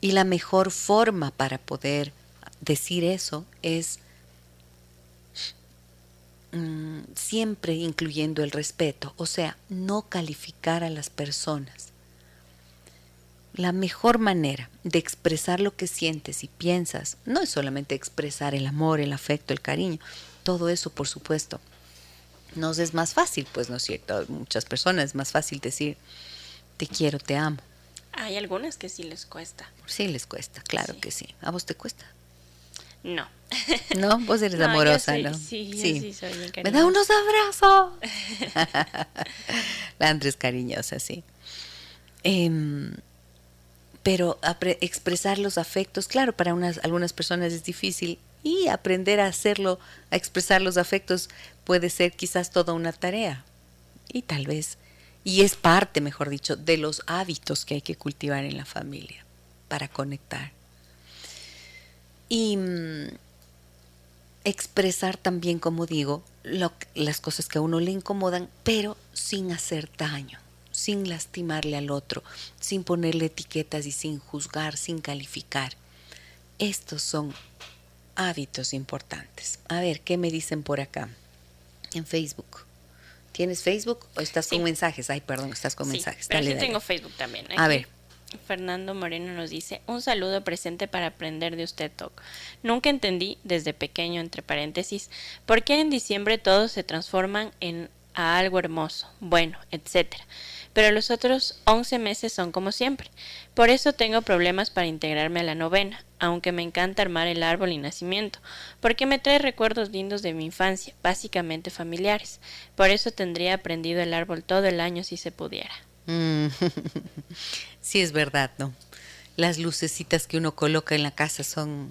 [SPEAKER 1] Y la mejor forma para poder decir eso es mm, siempre incluyendo el respeto, o sea, no calificar a las personas. La mejor manera de expresar lo que sientes y piensas no es solamente expresar el amor, el afecto, el cariño, todo eso por supuesto. Nos es más fácil, pues no es cierto, muchas personas es más fácil decir te quiero, te amo.
[SPEAKER 3] Hay algunas que sí les cuesta.
[SPEAKER 1] Sí les cuesta, claro que sí. ¿A vos te cuesta?
[SPEAKER 3] No.
[SPEAKER 1] No, vos eres amorosa, ¿no?
[SPEAKER 3] Sí, sí. soy bien
[SPEAKER 1] Me da unos abrazos. La Andrés cariñosa, sí. Em, pero expresar los afectos, claro, para unas, algunas personas es difícil y aprender a hacerlo, a expresar los afectos puede ser quizás toda una tarea. Y tal vez, y es parte, mejor dicho, de los hábitos que hay que cultivar en la familia para conectar y mm, expresar también, como digo, las cosas que a uno le incomodan, pero sin hacer daño, sin lastimarle al otro, sin ponerle etiquetas y sin juzgar, sin calificar. Estos son hábitos importantes. A ver, ¿qué me dicen por acá? En Facebook. ¿Tienes Facebook o estás con mensajes? Ay, perdón, estás con mensajes.
[SPEAKER 3] Pero sí tengo Facebook también.
[SPEAKER 1] A ver.
[SPEAKER 3] Fernando Moreno nos dice, un saludo presente para aprender de usted, Toc. Nunca entendí, desde pequeño, entre paréntesis, por qué en diciembre todos se transforman en a algo hermoso, bueno, etcétera. Pero los otros once meses son como siempre. Por eso tengo problemas para integrarme a la novena, aunque me encanta armar el árbol y nacimiento, porque me trae recuerdos lindos de mi infancia, básicamente familiares. Por eso tendría aprendido el árbol todo el año si se pudiera.
[SPEAKER 1] Mm. sí, es verdad, ¿no? Las lucecitas que uno coloca en la casa son,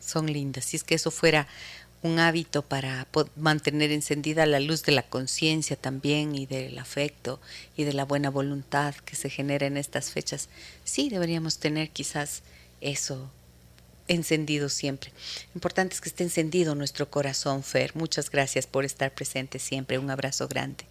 [SPEAKER 1] son lindas. Si es que eso fuera un hábito para mantener encendida la luz de la conciencia también y del afecto y de la buena voluntad que se genera en estas fechas, sí deberíamos tener quizás eso encendido siempre. Importante es que esté encendido nuestro corazón, Fer. Muchas gracias por estar presente siempre. Un abrazo grande.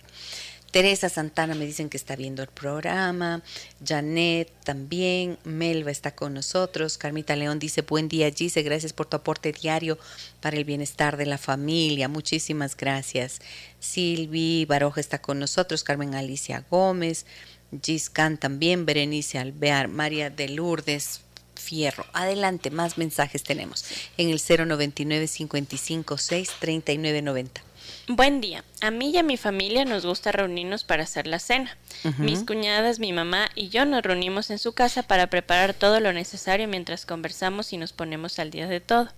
[SPEAKER 1] Teresa Santana me dicen que está viendo el programa, Janet también, Melva está con nosotros, Carmita León dice buen día Gise, gracias por tu aporte diario para el bienestar de la familia, muchísimas gracias. Silvi Baroja está con nosotros, Carmen Alicia Gómez, Giscan también, Berenice Alvear, María de Lourdes, Fierro. Adelante, más mensajes tenemos en el 099 55 6 3990.
[SPEAKER 3] Buen día. A mí y a mi familia nos gusta reunirnos para hacer la cena. Mis cuñadas, mi mamá y yo nos reunimos en su casa para preparar todo lo necesario mientras conversamos y nos ponemos al día de todo.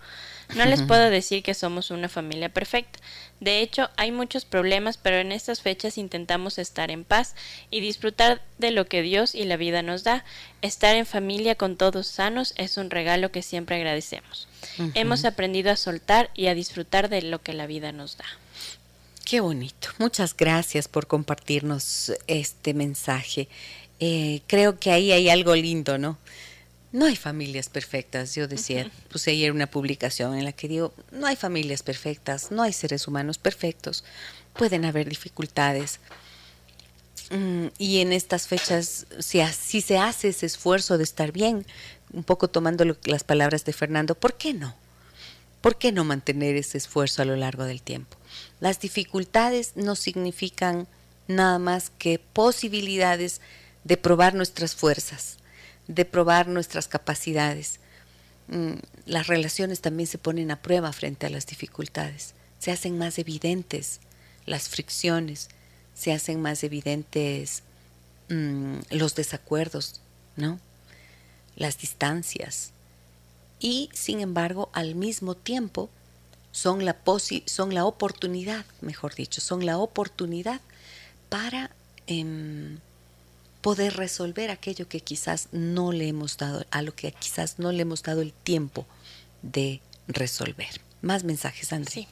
[SPEAKER 3] No les puedo decir que somos una familia perfecta. De hecho, hay muchos problemas, pero en estas fechas intentamos estar en paz y disfrutar de lo que Dios y la vida nos da. Estar en familia con todos sanos es un regalo que siempre agradecemos. Hemos aprendido a soltar y a disfrutar de lo que la vida nos da.
[SPEAKER 1] Qué bonito. Muchas gracias por compartirnos este mensaje. Eh, creo que ahí hay algo lindo, ¿no? No hay familias perfectas. Yo decía, puse ayer una publicación en la que digo, no hay familias perfectas, no hay seres humanos perfectos, pueden haber dificultades. Mm, y en estas fechas, si, si se hace ese esfuerzo de estar bien, un poco tomando las palabras de Fernando, ¿por qué no? ¿Por qué no mantener ese esfuerzo a lo largo del tiempo? Las dificultades no significan nada más que posibilidades de probar nuestras fuerzas, de probar nuestras capacidades. Mm, las relaciones también se ponen a prueba frente a las dificultades, se hacen más evidentes las fricciones, se hacen más evidentes mm, los desacuerdos, ¿no? Las distancias. Y sin embargo, al mismo tiempo, son la, son la oportunidad, mejor dicho, son la oportunidad para em, poder resolver aquello que quizás no le hemos dado, a lo que quizás no le hemos dado el tiempo de resolver. Más mensajes, André. Sí.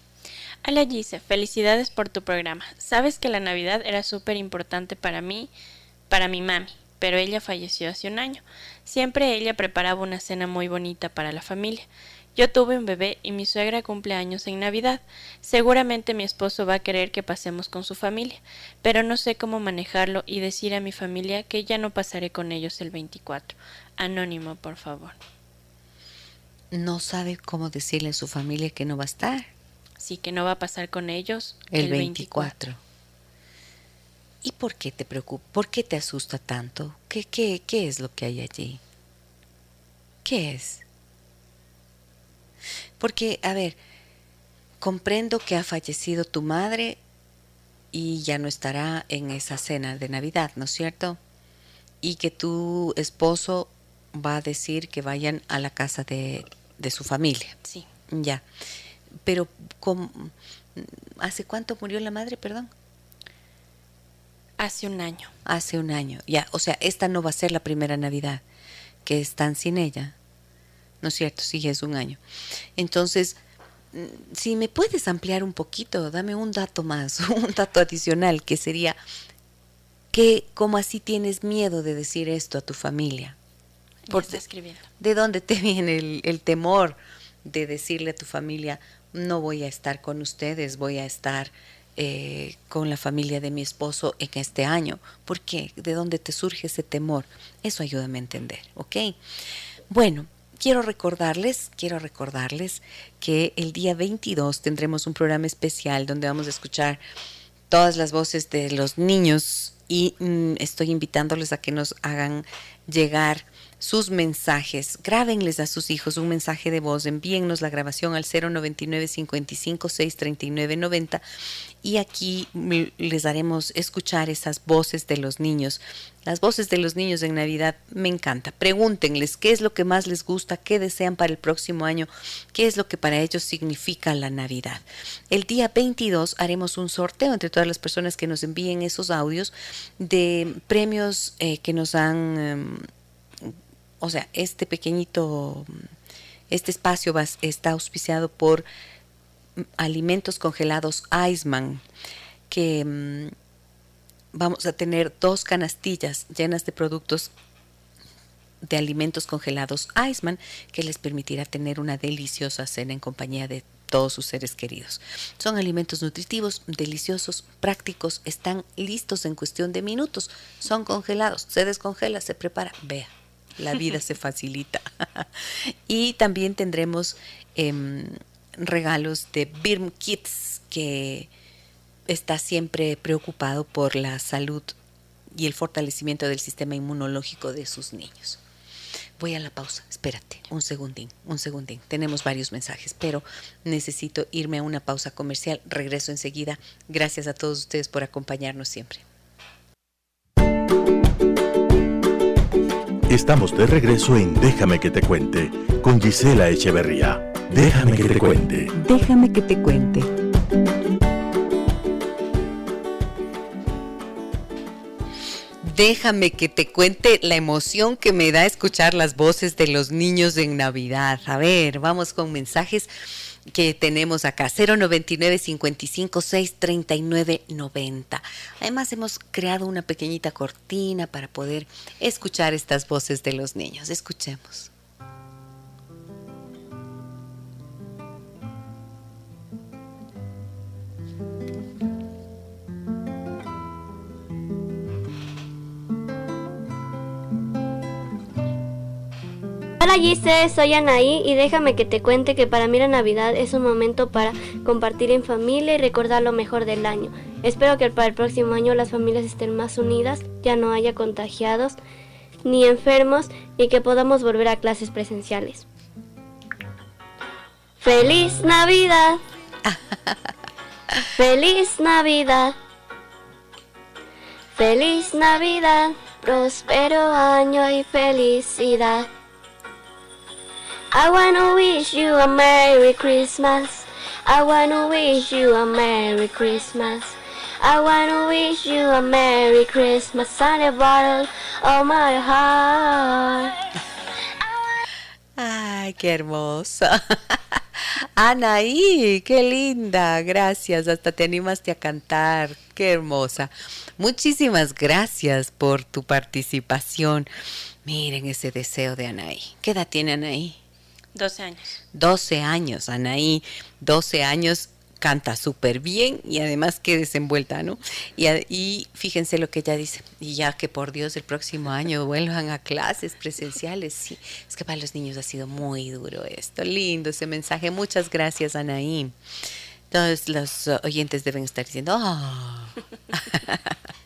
[SPEAKER 3] Hola Gise, felicidades por tu programa. Sabes que la Navidad era súper importante para mí, para mi mami. pero ella falleció hace un año. Siempre ella preparaba una cena muy bonita para la familia. Yo tuve un bebé y mi suegra cumple años en Navidad. Seguramente mi esposo va a querer que pasemos con su familia, pero no sé cómo manejarlo y decir a mi familia que ya no pasaré con ellos el 24. Anónimo, por favor.
[SPEAKER 1] No sabe cómo decirle a su familia que no va a estar.
[SPEAKER 3] Sí, que no va a pasar con ellos
[SPEAKER 1] el, 24. ¿Y por qué te preocupa? ¿Por qué te asusta tanto? ¿Qué, qué, qué es lo que hay allí? ¿Qué es? Porque, a ver, comprendo que ha fallecido tu madre y ya no estará en esa cena de Navidad, ¿no es cierto? Y que tu esposo va a decir que vayan a la casa de, de su familia.
[SPEAKER 3] Sí.
[SPEAKER 1] Ya. Pero, ¿hace cuánto murió la madre, perdón?
[SPEAKER 3] Hace un año.
[SPEAKER 1] Hace un año, ya. O sea, esta no va a ser la primera Navidad que están sin ella. ¿No es cierto? Sí, es un año. Entonces, mm, si me puedes ampliar un poquito, dame un dato más, un dato adicional, que sería que, ¿cómo así tienes miedo de decir esto a tu familia?
[SPEAKER 3] Por.
[SPEAKER 1] ¿De dónde te viene el, el temor de decirle a tu familia, no voy a estar con ustedes, voy a estar eh, con la familia de mi esposo en este año. ¿Por qué? ¿De dónde te surge ese temor? Eso ayúdame a entender, ¿ok? Bueno, quiero recordarles, quiero recordarles que el día 22 tendremos un programa especial donde vamos a escuchar todas las voces de los niños y mm, estoy invitándoles a que nos hagan llegar sus mensajes. Grábenles a sus hijos un mensaje de voz, envíennos la grabación al 099 55 639 90 y aquí les daremos escuchar esas voces de los niños. Las voces de los niños en Navidad me encanta. Pregúntenles qué es lo que más les gusta, qué desean para el próximo año, qué es lo que para ellos significa la Navidad. El día 22 haremos un sorteo entre todas las personas que nos envíen esos audios de premios eh, que nos han... Em, o sea, este pequeñito, este espacio está auspiciado por alimentos congelados Iceman, que mm, vamos a tener dos canastillas llenas de productos de alimentos congelados Iceman que les permitirá tener una deliciosa cena en compañía de todos sus seres queridos. Son alimentos nutritivos, deliciosos, prácticos, están listos en cuestión de minutos, son congelados, se descongela, se prepara, vea, la vida se facilita. y también tendremos em, regalos de Birm Kids, que está siempre preocupado por la salud y el fortalecimiento del sistema inmunológico de sus niños. Voy a la pausa, espérate, un segundín, un segundín. Tenemos varios mensajes, pero necesito irme a una pausa comercial. Regreso enseguida. Gracias a todos ustedes por acompañarnos siempre.
[SPEAKER 2] Estamos de regreso en Déjame que te cuente con Gisela Echeverría. Déjame que te cuente.
[SPEAKER 1] Déjame que te cuente. Déjame que te cuente la emoción que me da escuchar las voces de los niños en Navidad. A ver, vamos con mensajes que tenemos acá, 099 55 39 90. Además hemos creado una pequeñita cortina para poder escuchar estas voces de los niños. Escuchemos.
[SPEAKER 4] Hola Gise, soy Anaí y déjame que te cuente que para mí la Navidad es un momento para compartir en familia y recordar lo mejor del año. Espero que para el próximo año las familias estén más unidas, ya no haya contagiados ni enfermos y que podamos volver a clases presenciales. ¡Feliz Navidad! ¡Feliz Navidad! ¡Feliz Navidad! Próspero año y felicidad. I wanna wish you a Merry Christmas. I wanna wish you a Merry Christmas. I wanna wish you a Merry Christmas and a bottle of my heart.
[SPEAKER 1] Ay, qué hermosa. Anaí, qué linda. Gracias. Hasta te animaste a cantar. Qué hermosa. Muchísimas gracias por tu participación. Miren ese deseo de Anaí. ¿Qué edad tiene Anaí?
[SPEAKER 3] 12 años.
[SPEAKER 1] 12 años, Anaí. 12 años canta súper bien y además que desenvuelta, ¿no? Y, y, fíjense lo que ella dice, y ya que por Dios el próximo año vuelvan a clases presenciales, sí, es que para los niños ha sido muy duro esto, lindo ese mensaje, muchas gracias Anaí. Todos los oyentes deben estar diciendo, oh.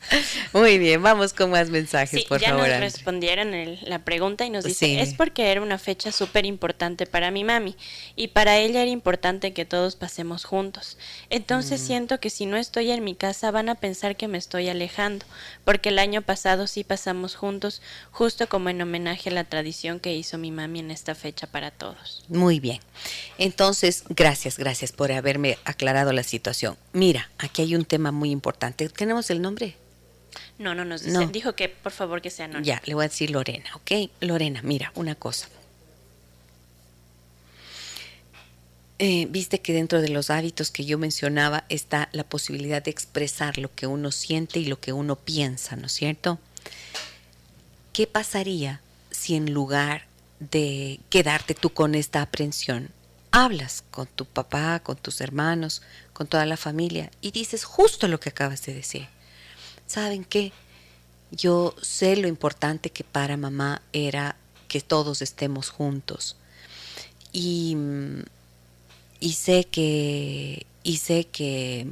[SPEAKER 1] Muy bien, vamos con más mensajes, por
[SPEAKER 3] ya
[SPEAKER 1] favor.
[SPEAKER 3] Ya nos respondieron la pregunta y nos dice, es porque era una fecha súper importante para mi mami y para ella era importante que todos pasemos juntos. Entonces mm. siento que si no estoy en mi casa van a pensar que me estoy alejando, porque el año pasado sí pasamos juntos, justo como en homenaje a la tradición que hizo mi mami en esta fecha para todos.
[SPEAKER 1] Muy bien. Entonces, gracias, gracias por haberme aclarado la situación. Mira, aquí hay un tema muy importante. ¿Tenemos el nombre?
[SPEAKER 3] No, no nos dice. Dijo que por favor que sea no.
[SPEAKER 1] Ya, le voy a decir Lorena, ¿ok? Lorena, mira, una cosa. Eh, viste que dentro de los hábitos que yo mencionaba está la posibilidad de expresar lo que uno siente y lo que uno piensa, ¿no es cierto? ¿Qué pasaría si en lugar de quedarte tú con esta aprensión, hablas con tu papá, con tus hermanos, con toda la familia y dices justo lo que acabas de decir? ¿Saben qué? Yo sé lo importante que para mamá era que todos estemos juntos. Y, y sé que, y sé que,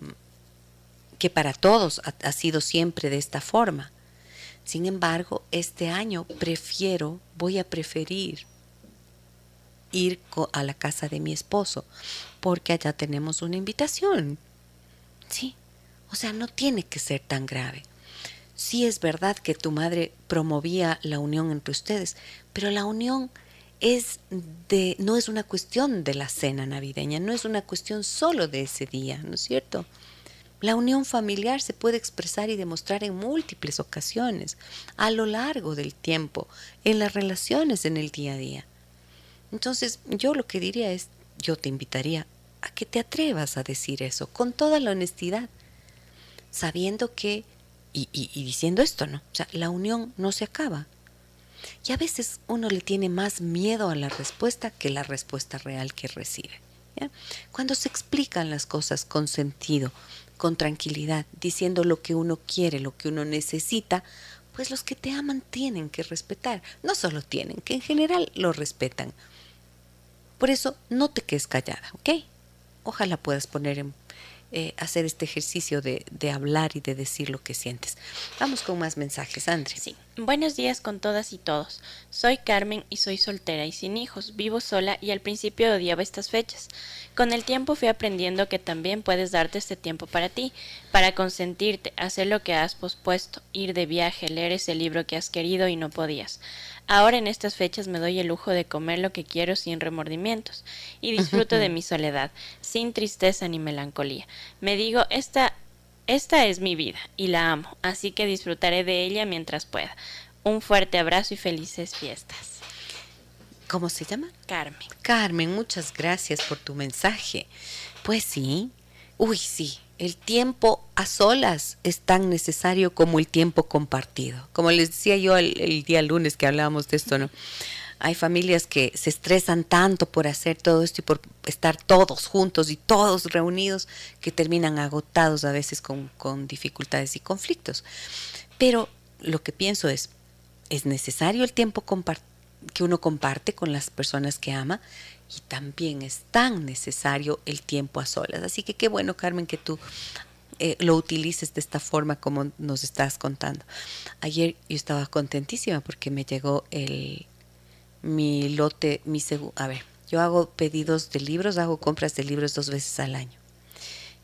[SPEAKER 1] que para todos ha, ha sido siempre de esta forma. Sin embargo, este año prefiero, voy a preferir ir a la casa de mi esposo, porque allá tenemos una invitación. Sí, o sea, no tiene que ser tan grave. Sí es verdad que tu madre promovía la unión entre ustedes, pero la unión es de no es una cuestión de la cena navideña, no es una cuestión solo de ese día, ¿no es cierto? La unión familiar se puede expresar y demostrar en múltiples ocasiones, a lo largo del tiempo, en las relaciones en el día a día. Entonces, yo lo que diría es, yo te invitaría a que te atrevas a decir eso con toda la honestidad sabiendo que, y, diciendo esto, ¿no? O sea, la unión no se acaba. Y a veces uno le tiene más miedo a la respuesta que la respuesta real que recibe. Cuando se explican las cosas con sentido, con tranquilidad, diciendo lo que uno quiere, lo que uno necesita, pues los que te aman tienen que respetar. No solo tienen, que en general lo respetan. Por eso no te quedes callada, ¿ok? Ojalá puedas poner en eh, hacer este ejercicio de, de, hablar y de decir lo que sientes. Vamos con más mensajes, Andrés.
[SPEAKER 3] Sí. Buenos días con todas y todos. Soy Carmen y soy soltera y sin hijos. Vivo sola y al principio odiaba estas fechas. Con el tiempo fui aprendiendo que también puedes darte este tiempo para ti, para consentirte, hacer lo que has pospuesto, ir de viaje, leer ese libro que has querido y no podías. Ahora en estas fechas me doy el lujo de comer lo que quiero sin remordimientos y disfruto de mi soledad, sin tristeza ni melancolía. Me digo, esta, esta es mi vida y la amo, así que disfrutaré de ella mientras pueda. Un fuerte abrazo y felices fiestas.
[SPEAKER 1] ¿Cómo se llama?
[SPEAKER 3] Carmen.
[SPEAKER 1] Carmen, muchas gracias por tu mensaje. Pues sí, uy, sí, el tiempo a solas es tan necesario como el tiempo compartido. Como les decía yo el, día lunes que hablábamos de esto, ¿no? Hay familias que se estresan tanto por hacer todo esto y por estar todos juntos y todos reunidos que terminan agotados a veces con, con dificultades y conflictos. Pero lo que pienso es, es necesario el tiempo que uno comparte con las personas que ama y también es tan necesario el tiempo a solas. Así que qué bueno, Carmen, que tú eh, lo utilices de esta forma como nos estás contando. Ayer yo estaba contentísima porque me llegó el mi lote, mi a ver, yo hago pedidos de libros, hago compras de libros dos veces al año.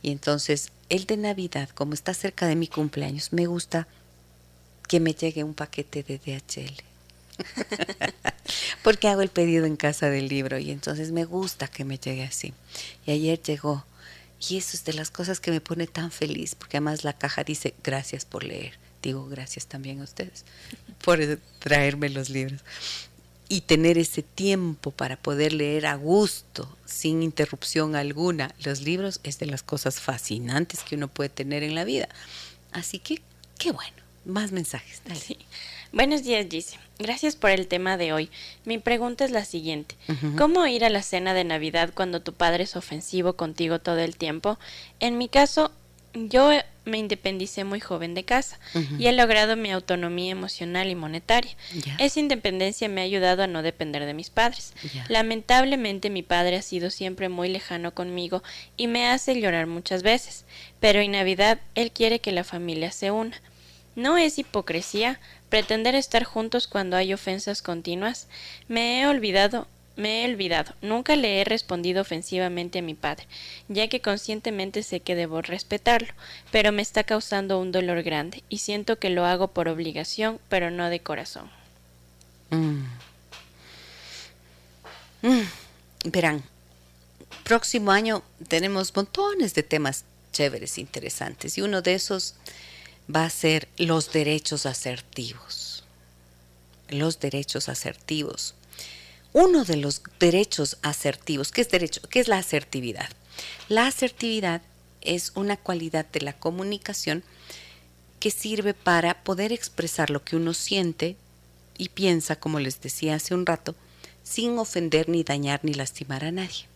[SPEAKER 1] Y entonces, el de Navidad, como está cerca de mi cumpleaños, me gusta que me llegue un paquete de DHL. porque hago el pedido en casa del libro y entonces me gusta que me llegue así. Y ayer llegó y eso es de las cosas que me pone tan feliz, porque además la caja dice gracias por leer. Digo gracias también a ustedes por traerme los libros. Y tener ese tiempo para poder leer a gusto, sin interrupción alguna, los libros es de las cosas fascinantes que uno puede tener en la vida. Así que, qué bueno. Más mensajes.
[SPEAKER 3] Sí. Buenos días, Gise. Gracias por el tema de hoy. Mi pregunta es la siguiente. ¿Cómo ir a la cena de Navidad cuando tu padre es ofensivo contigo todo el tiempo? En mi caso, yo me independicé muy joven de casa y he logrado mi autonomía emocional y monetaria. Esa independencia me ha ayudado a no depender de mis padres. Lamentablemente mi padre ha sido siempre muy lejano conmigo y me hace llorar muchas veces, pero en Navidad él quiere que la familia se una. ¿No es hipocresía pretender estar juntos cuando hay ofensas continuas? Me he olvidado, me he olvidado. Nunca le he respondido ofensivamente a mi padre, ya que conscientemente sé que debo respetarlo, pero me está causando un dolor grande y siento que lo hago por obligación, pero no de corazón.
[SPEAKER 1] Mm. Mm. Verán, próximo año tenemos montones de temas chéveres, interesantes, y uno de esos va a ser los derechos asertivos. Los derechos asertivos. Uno de los derechos asertivos, ¿qué es derecho? ¿Qué es la asertividad? La asertividad es una cualidad de la comunicación que sirve para poder expresar lo que uno siente y piensa, como les decía hace un rato, sin ofender ni dañar ni lastimar a nadie.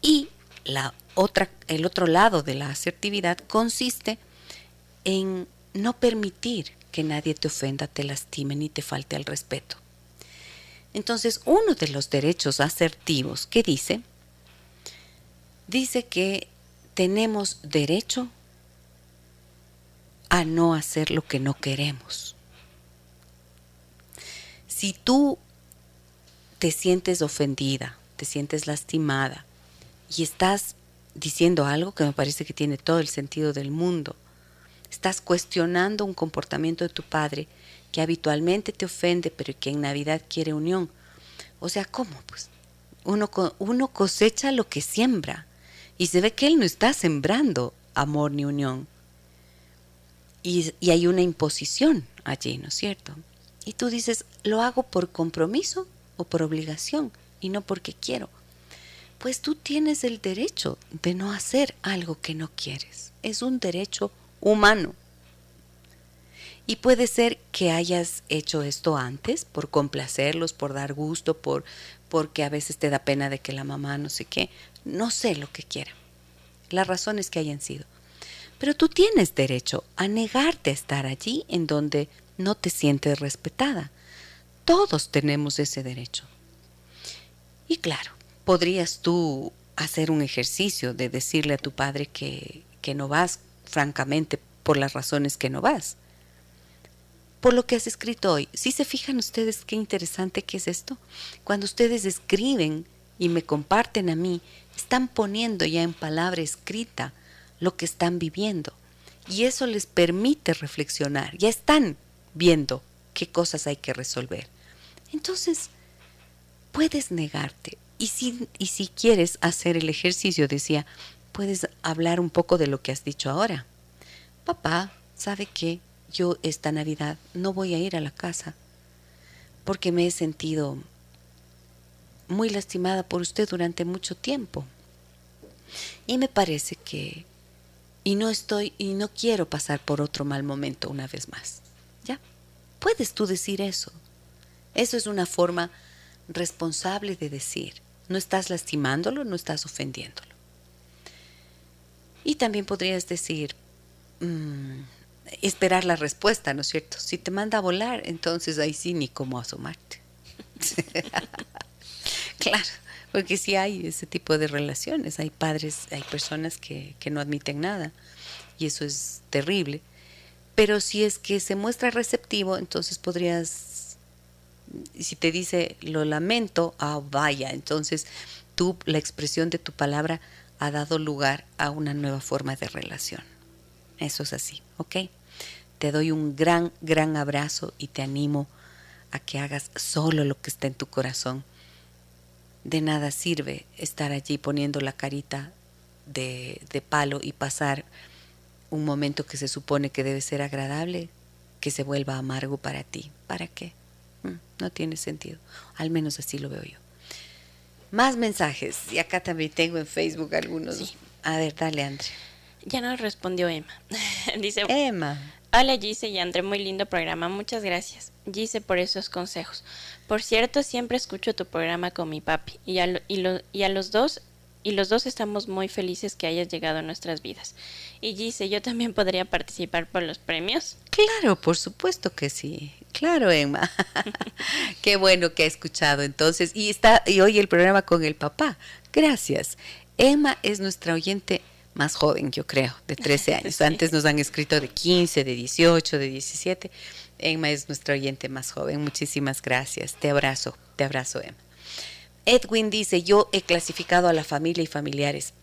[SPEAKER 1] Y la otra, el otro lado de la asertividad consiste en no permitir que nadie te ofenda, te lastime ni te falte al respeto. Entonces, uno de los derechos asertivos que dice, dice que tenemos derecho a no hacer lo que no queremos. Si tú te sientes ofendida, te sientes lastimada y estás diciendo algo que me parece que tiene todo el sentido del mundo, Estás cuestionando un comportamiento de tu padre que habitualmente te ofende, pero que en Navidad quiere unión. O sea, ¿cómo? Pues uno, uno cosecha lo que siembra y se ve que él no está sembrando amor ni unión. Y, y hay una imposición allí, ¿no es cierto? Y tú dices, lo hago por compromiso o por obligación y no porque quiero. Pues tú tienes el derecho de no hacer algo que no quieres. Es un derecho humano. Y puede ser que hayas hecho esto antes por complacerlos, por dar gusto, por porque a veces te da pena de que la mamá no sé qué, no sé lo que quiera. Las razones que hayan sido. Pero tú tienes derecho a negarte a estar allí en donde no te sientes respetada. Todos tenemos ese derecho. Y claro, podrías tú hacer un ejercicio de decirle a tu padre que, que no vas francamente, por las razones que no vas. Por lo que has escrito hoy, si se fijan ustedes qué interesante que es esto, cuando ustedes escriben y me comparten a mí, están poniendo ya en palabra escrita lo que están viviendo. Y eso les permite reflexionar, ya están viendo qué cosas hay que resolver. Entonces, puedes negarte. Y si, y si quieres hacer el ejercicio, decía, puedes hablar un poco de lo que has dicho ahora. Papá, ¿sabe qué? Yo esta Navidad no voy a ir a la casa porque me he sentido muy lastimada por usted durante mucho tiempo. Y me parece que y no estoy y no quiero pasar por otro mal momento una vez más. ¿Ya? Puedes tú decir eso. Eso es una forma responsable de decir. No estás lastimándolo, no estás ofendiéndolo. Y también podrías decir, mm, esperar la respuesta, ¿no es cierto? Si te manda a volar, entonces ahí sí ni cómo asomarte. claro, porque sí hay ese tipo de relaciones, hay padres, hay personas que, que no admiten nada y eso es terrible. Pero si es que se muestra receptivo, entonces podrías, si te dice lo lamento, ah, vaya, entonces tú, la expresión de tu palabra ha dado lugar a una nueva forma de relación. Eso es así, ¿ok? Te doy un gran, gran abrazo y te animo a que hagas solo lo que está en tu corazón. De nada sirve estar allí poniendo la carita de, de palo y pasar un momento que se supone que debe ser agradable, que se vuelva amargo para ti. ¿Para qué? Mm, no tiene sentido. Al menos así lo veo yo. Más mensajes. Y acá también tengo en Facebook algunos. A ver, dale, André.
[SPEAKER 3] Ya nos respondió Emma. Dice
[SPEAKER 1] Emma.
[SPEAKER 3] Hola Gise y André, muy lindo programa, muchas gracias. Gise por esos consejos. Por cierto, siempre escucho tu programa con mi papi y a, y, a los dos y los dos estamos muy felices que hayas llegado a nuestras vidas. Y Gise, ¿yo también podría participar por los premios?
[SPEAKER 1] Claro, por supuesto que sí. Claro, Emma. Qué bueno que ha escuchado entonces. Y está y hoy el programa con el papá. Gracias. Emma es nuestra oyente más joven, yo creo, de 13 años. Antes nos han escrito de 15, de 18, de 17. Emma es nuestra oyente más joven. Muchísimas gracias. Te abrazo, te abrazo, Emma. Edwin dice, yo he clasificado a la familia y familiares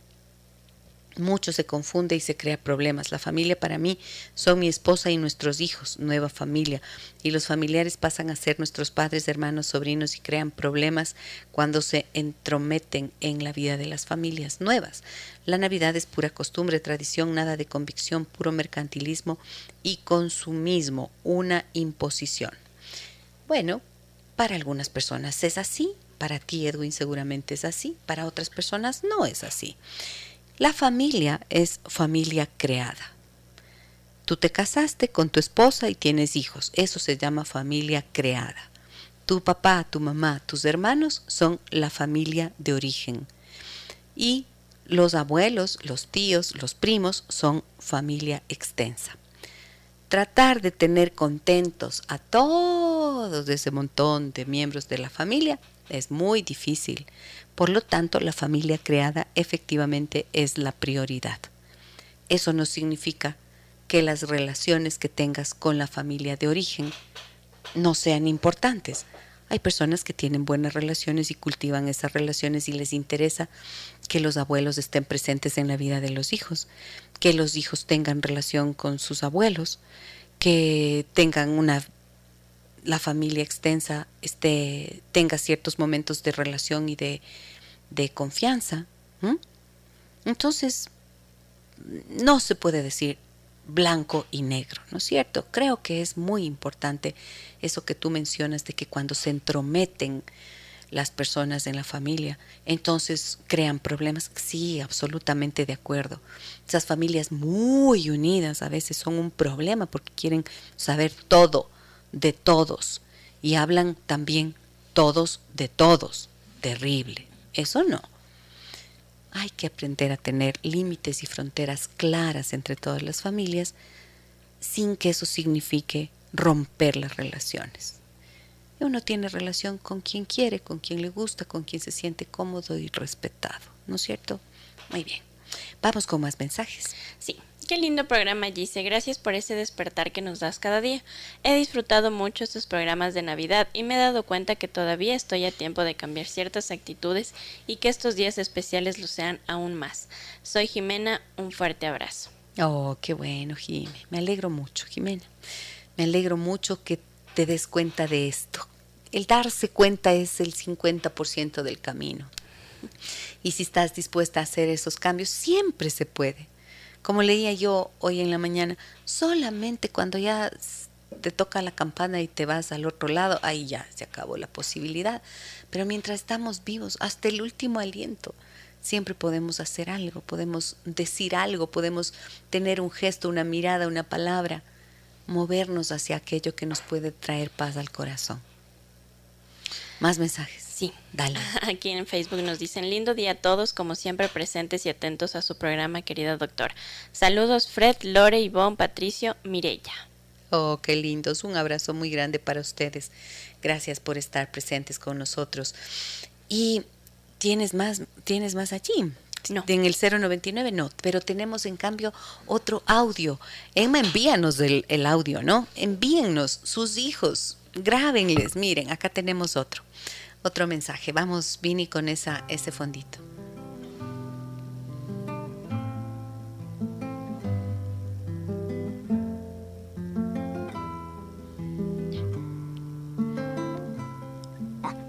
[SPEAKER 1] mucho se confunde y se crea problemas. La familia para mí son mi esposa y nuestros hijos, nueva familia. Y los familiares pasan a ser nuestros padres, hermanos, sobrinos y crean problemas cuando se entrometen en la vida de las familias nuevas. La Navidad es pura costumbre, tradición, nada de convicción, puro mercantilismo y consumismo, una imposición. Bueno, para algunas personas es así, para ti Edwin seguramente es así, para otras personas no es así. La familia es familia creada. Tú te casaste con tu esposa y tienes hijos. Eso se llama familia creada. Tu papá, tu mamá, tus hermanos son la familia de origen. Y los abuelos, los tíos, los primos son familia extensa. Tratar de tener contentos a todos ese montón de miembros de la familia es muy difícil por lo tanto, la familia creada efectivamente es la prioridad. Eso no significa que las relaciones que tengas con la familia de origen no sean importantes. Hay personas que tienen buenas relaciones y cultivan esas relaciones y les interesa que los abuelos estén presentes en la vida de los hijos, que los hijos tengan relación con sus abuelos, que tengan una la familia extensa este, tenga ciertos momentos de relación y de, confianza. Entonces, no se puede decir blanco y negro, ¿no es cierto? Creo que es muy importante eso que tú mencionas de que cuando se entrometen las personas en la familia, entonces crean problemas. Sí, absolutamente de acuerdo. Esas familias muy unidas a veces son un problema porque quieren saber todo de todos y hablan también todos de todos. Terrible. Eso no. Hay que aprender a tener límites y fronteras claras entre todas las familias sin que eso signifique romper las relaciones. Uno tiene relación con quien quiere, con quien le gusta, con quien se siente cómodo y respetado, ¿no es cierto? Muy bien. Vamos con más mensajes.
[SPEAKER 3] Sí, Qué lindo programa, Gise. Gracias por ese despertar que nos das cada día. He disfrutado mucho estos programas de Navidad y me he dado cuenta que todavía estoy a tiempo de cambiar ciertas actitudes y que estos días especiales lo sean aún más. Soy Jimena, un fuerte abrazo.
[SPEAKER 1] Oh, qué bueno, Jimena. Me alegro mucho, Jimena. Me alegro mucho que te des cuenta de esto. El darse cuenta es el 50% del camino. Y si estás dispuesta a hacer esos cambios, siempre se puede. Como leía yo hoy en la mañana, solamente cuando ya te toca la campana y te vas al otro lado, ahí ya se acabó la posibilidad. Pero mientras estamos vivos, hasta el último aliento, siempre podemos hacer algo, podemos decir algo, podemos tener un gesto, una mirada, una palabra, movernos hacia aquello que nos puede traer paz al corazón. Más mensajes.
[SPEAKER 3] Sí, dale. Aquí en Facebook nos dicen lindo día a todos, como siempre presentes y atentos a su programa, querida doctora. Saludos Fred, Lore, Ivonne, Patricio, Mirella.
[SPEAKER 1] Oh, qué lindos. Un abrazo muy grande para ustedes. Gracias por estar presentes con nosotros. Y tienes más, tienes más allí. No. En el 099 no, pero tenemos en cambio otro audio. Emma, envíanos el, el audio, ¿no? Envíennos sus hijos, grábenles. Miren, acá tenemos otro otro mensaje. Vamos, Vini, con esa, ese fondito.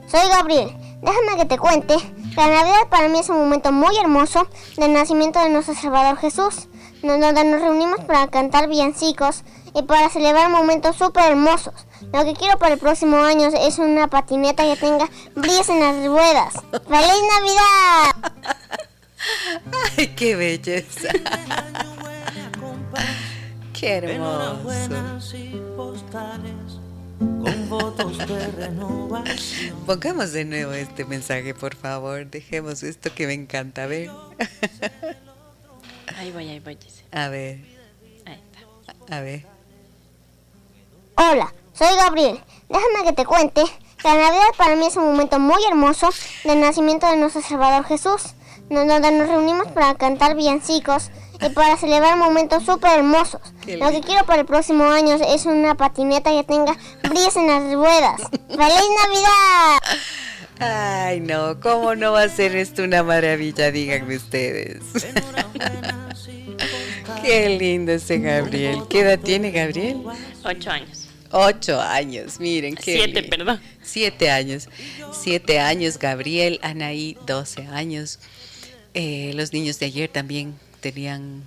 [SPEAKER 5] Soy Gabriel. Déjame que te cuente la Navidad para mí es un momento muy hermoso del nacimiento de nuestro Salvador Jesús, donde nos reunimos para cantar villancicos y para celebrar momentos súper hermosos. Lo que quiero para el próximo año es una patineta que tenga brillos en las ruedas. ¡Feliz Navidad!
[SPEAKER 1] ¡Ay, qué belleza! ¡Qué hermoso! Pongamos de nuevo este mensaje, por favor. Dejemos esto que me encanta. A ver.
[SPEAKER 3] Ahí voy, ahí voy.
[SPEAKER 1] A ver,
[SPEAKER 3] Ahí está.
[SPEAKER 1] a ver.
[SPEAKER 5] Hola, soy Gabriel. Déjame que te cuente que la Navidad para mí es un momento muy hermoso del nacimiento de nuestro Salvador Jesús, donde nos reunimos para cantar villancicos y para celebrar momentos súper hermosos. Lo que quiero para el próximo año es una patineta que tenga brillos en las ruedas. ¡Feliz Navidad!
[SPEAKER 1] Ay, no, ¿cómo no va a ser esto una maravilla? Díganme ustedes. Qué lindo ese Gabriel. ¿Qué edad tiene Gabriel?
[SPEAKER 3] Ocho años.
[SPEAKER 1] Ocho años, miren qué.
[SPEAKER 3] Siete, perdón.
[SPEAKER 1] Siete años. Siete años, Gabriel, Anaí, doce años. Eh, los niños de ayer también tenían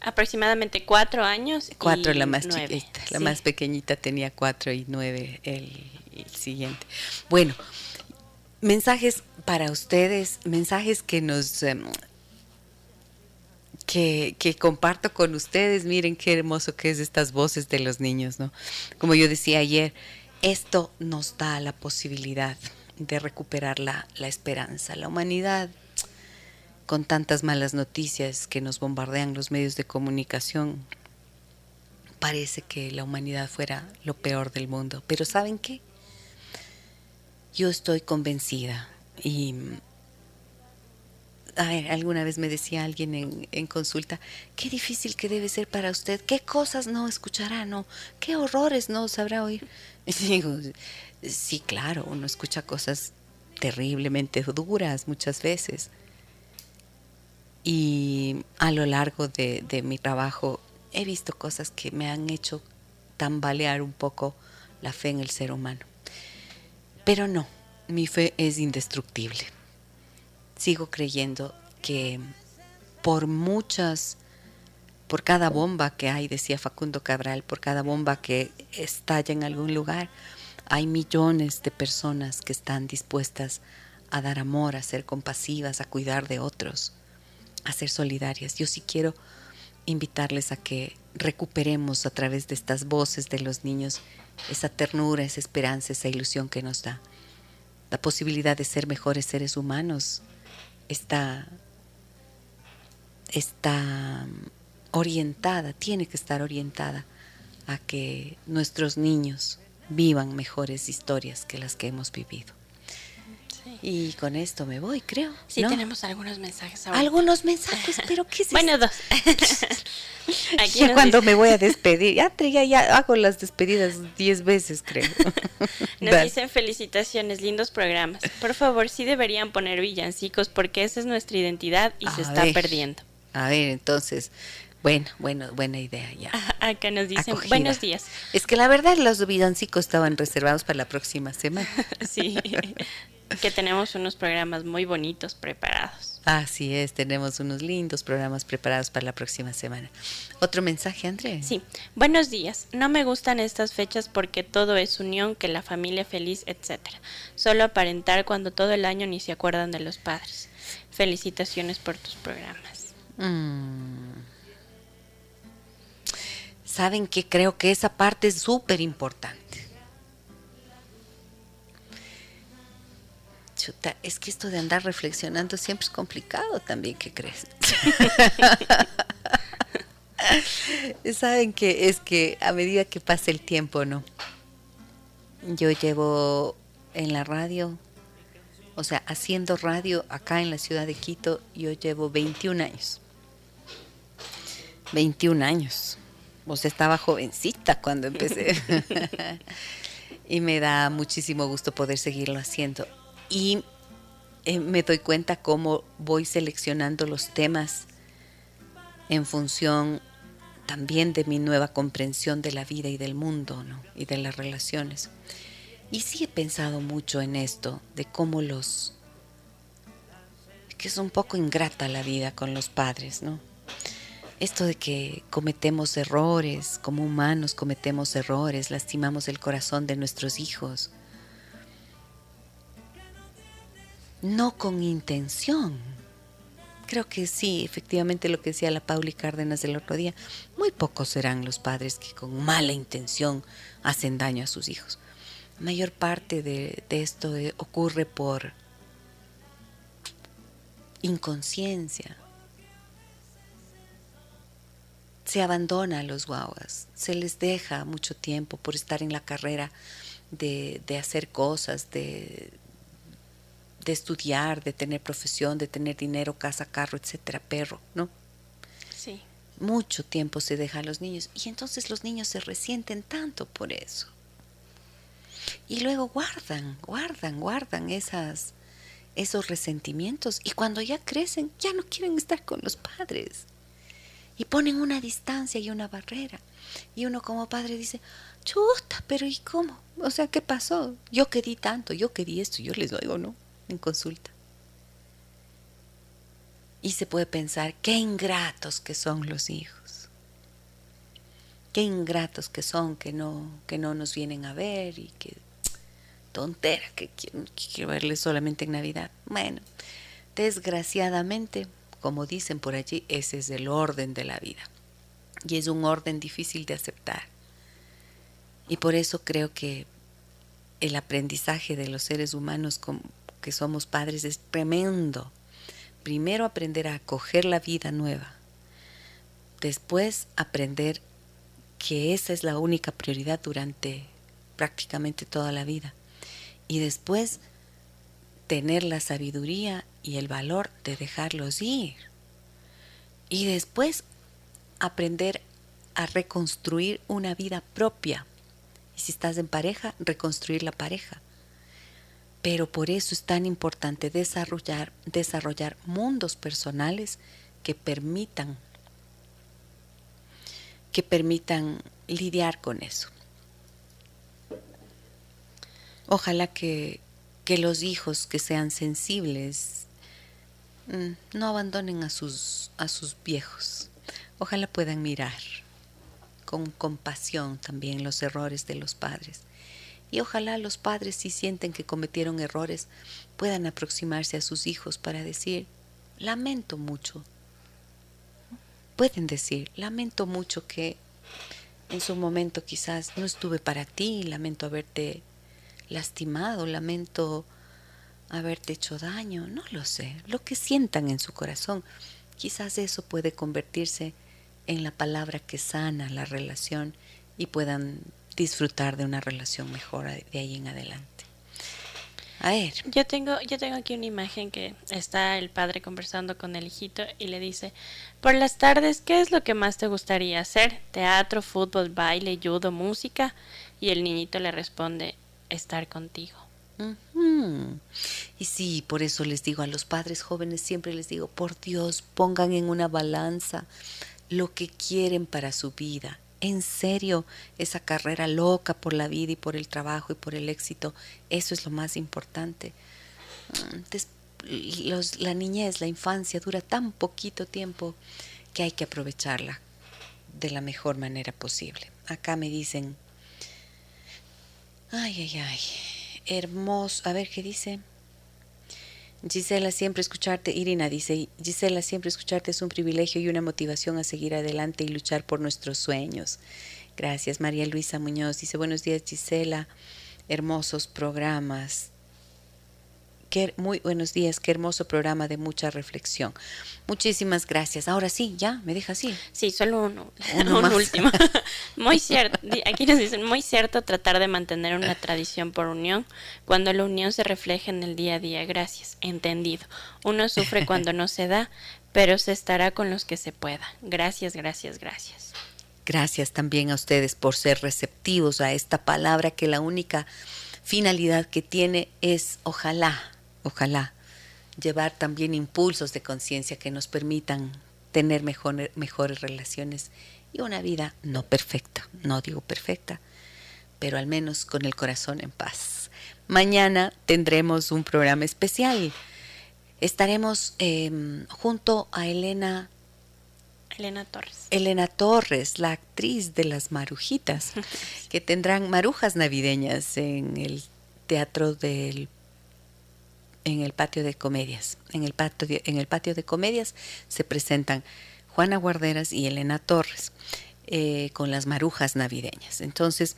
[SPEAKER 3] Aproximadamente cuatro años.
[SPEAKER 1] cuatro,
[SPEAKER 3] y
[SPEAKER 1] la más
[SPEAKER 3] nueve.
[SPEAKER 1] chiquita. La
[SPEAKER 3] Sí.
[SPEAKER 1] más pequeñita tenía cuatro y nueve el, el siguiente. Bueno, mensajes para ustedes, mensajes que nos... que, que comparto con ustedes, miren qué hermoso que es estas voces de los niños, ¿no? Como yo decía ayer, esto nos da la posibilidad de recuperar la, la esperanza. La humanidad, con tantas malas noticias que nos bombardean los medios de comunicación, parece que la humanidad fuera lo peor del mundo. Pero ¿saben qué? Yo estoy convencida y a ver, alguna vez me decía alguien en, en consulta, qué difícil que debe ser para usted, qué cosas no escuchará, no, qué horrores no sabrá oír. Y digo, sí, claro, uno escucha cosas terriblemente duras muchas veces. Y a lo largo de, de mi trabajo he visto cosas que me han hecho tambalear un poco la fe en el ser humano. Pero no, mi fe es indestructible. Sigo creyendo que por muchas, por cada bomba que hay, decía Facundo Cabral, por cada bomba que estalla en algún lugar, hay millones de personas que están dispuestas a dar amor, a ser compasivas, a cuidar de otros, a ser solidarias. Yo sí quiero invitarles a que recuperemos a través de estas voces de los niños esa ternura, esa esperanza, esa ilusión que nos da. La posibilidad de ser mejores seres humanos está, está orientada, tiene que estar orientada a que nuestros niños vivan mejores historias que las que hemos vivido. Y con esto me voy, creo.
[SPEAKER 3] Sí,
[SPEAKER 1] ¿no?
[SPEAKER 3] tenemos algunos mensajes ahora.
[SPEAKER 1] algunos mensajes, pero ¿qué es
[SPEAKER 3] Bueno, dos. Aquí
[SPEAKER 1] Ya cuando
[SPEAKER 3] dice-
[SPEAKER 1] me voy a despedir, ya, ya, ya hago las despedidas diez veces, creo.
[SPEAKER 3] Nos dicen felicitaciones, lindos programas. Por favor, sí deberían poner villancicos porque esa es nuestra identidad y se
[SPEAKER 1] A
[SPEAKER 3] está
[SPEAKER 1] ver.
[SPEAKER 3] perdiendo.
[SPEAKER 1] A ver, entonces, bueno, bueno, buena idea ya.
[SPEAKER 3] Acá nos dicen
[SPEAKER 1] Acogida.
[SPEAKER 3] buenos días.
[SPEAKER 1] Es que la verdad los villancicos estaban reservados para la próxima semana.
[SPEAKER 3] Sí, que tenemos unos programas muy bonitos preparados.
[SPEAKER 1] Así es, tenemos unos lindos programas preparados para la próxima semana. ¿Otro mensaje, André?
[SPEAKER 3] Sí, buenos días. No me gustan estas fechas porque todo es unión, que la familia feliz, etcétera. Solo aparentar cuando todo el año ni se acuerdan de los padres. Felicitaciones por tus programas.
[SPEAKER 1] Mm. Saben que creo que esa parte es súper importante. Chuta, es que esto de andar reflexionando siempre es complicado también, ¿qué crees? Saben que es que a medida que pasa el tiempo, ¿no? Yo llevo en la radio, o sea, haciendo radio acá en la ciudad de Quito, yo llevo 21 años. 21 años. O sea, estaba jovencita cuando empecé. y me da muchísimo gusto poder seguirlo haciendo. Y eh, me doy cuenta cómo voy seleccionando los temas en función también de mi nueva comprensión de la vida y del mundo, ¿no? Y de las relaciones. Y sí he pensado mucho en esto, de cómo los... que es un poco ingrata la vida con los padres, ¿no? esto de que cometemos errores, como humanos cometemos errores, lastimamos el corazón de nuestros hijos, no con intención. Creo que sí, efectivamente lo que decía la Pauli Cárdenas del otro día, muy pocos serán los padres que con mala intención hacen daño a sus hijos. La mayor parte de, esto ocurre por inconsciencia, se abandona a los guaguas, se les deja mucho tiempo por estar en la carrera de, hacer cosas, de, de, estudiar, de tener profesión, de tener dinero, casa, carro, etcétera, perro, ¿no?
[SPEAKER 3] Sí.
[SPEAKER 1] Mucho tiempo se deja a los niños y entonces los niños se resienten tanto por eso. Y luego guardan, guardan, guardan esas, esos resentimientos y cuando ya crecen ya no quieren estar con los padres y ponen una distancia y una barrera. Y uno como padre dice, chuta, pero ¿y cómo? O sea, ¿qué pasó? Yo querí tanto, yo querí esto, yo les doy o no en consulta. Y se puede pensar, qué ingratos que son los hijos. Qué ingratos que son que no, que no nos vienen a ver y que tontera que quiero, que verles solamente en Navidad. Bueno, desgraciadamente como dicen por allí, ese es el orden de la vida. Y es un orden difícil de aceptar. Y por eso creo que el aprendizaje de los seres humanos que somos padres es tremendo. Primero aprender a acoger la vida nueva. Después aprender que esa es la única prioridad durante prácticamente toda la vida. Y después tener la sabiduría y el valor de dejarlos ir. Y después aprender a reconstruir una vida propia. Y si estás en pareja, reconstruir la pareja. Pero por eso es tan importante desarrollar, desarrollar mundos personales que permitan que permitan lidiar con eso. Ojalá que que los hijos que sean sensibles mm, no abandonen a sus, a sus viejos. Ojalá puedan mirar con compasión también los errores de los padres. Y ojalá los padres, si sienten que cometieron errores, puedan aproximarse a sus hijos para decir, lamento mucho. Pueden decir, lamento mucho que en su momento quizás no estuve para ti, lamento haberte lastimado, lamento haberte hecho daño, no lo sé, lo que sientan en su corazón. Quizás eso puede convertirse en la palabra que sana la relación y puedan disfrutar de una relación mejor de ahí en adelante. A ver.
[SPEAKER 3] Yo tengo, yo tengo aquí una imagen que está el padre conversando con el hijito y le dice, por las tardes, ¿qué es lo que más te gustaría hacer? ¿Teatro, fútbol, baile, judo, música? Y el niñito le responde, estar contigo.
[SPEAKER 1] Y sí, por eso les digo a los padres jóvenes, siempre les digo, por Dios, pongan en una balanza lo que quieren para su vida. En serio, esa carrera loca por la vida y por el trabajo y por el éxito, eso es lo más importante. Mm, la niñez, la infancia dura tan poquito tiempo que hay que aprovecharla de la mejor manera posible. Acá me dicen, Ay, ay, ay. Hermoso. A ver qué dice. Gisela, siempre escucharte, Irina dice, Gisela, siempre escucharte es un privilegio y una motivación a seguir adelante y luchar por nuestros sueños. Gracias, María Luisa Muñoz. Dice, buenos días, Gisela. Hermosos programas muy buenos días, qué hermoso programa de mucha reflexión. Muchísimas gracias. Ahora sí, ya, me deja así.
[SPEAKER 3] Sí, solo uno, un último. muy cierto, aquí nos dicen, muy cierto tratar de mantener una tradición por unión cuando la unión se refleja en el día a día. Gracias, entendido. Uno sufre cuando no se da, pero se estará con los que se pueda. Gracias, gracias, gracias.
[SPEAKER 1] Gracias también a ustedes por ser receptivos a esta palabra que la única finalidad que tiene es ojalá ojalá, llevar también impulsos de conciencia que nos permitan tener mejores relaciones y una vida no perfecta, no digo perfecta, pero al menos con el corazón en paz. Mañana tendremos un programa especial. Estaremos em, junto a Elena
[SPEAKER 3] Elena Torres.
[SPEAKER 1] Elena Torres, la actriz de las Marujitas, que tendrán marujas navideñas en el teatro del en el patio de comedias. En el patio de, en el patio de comedias se presentan Juana Guarderas y Elena Torres eh, con las marujas navideñas. Entonces,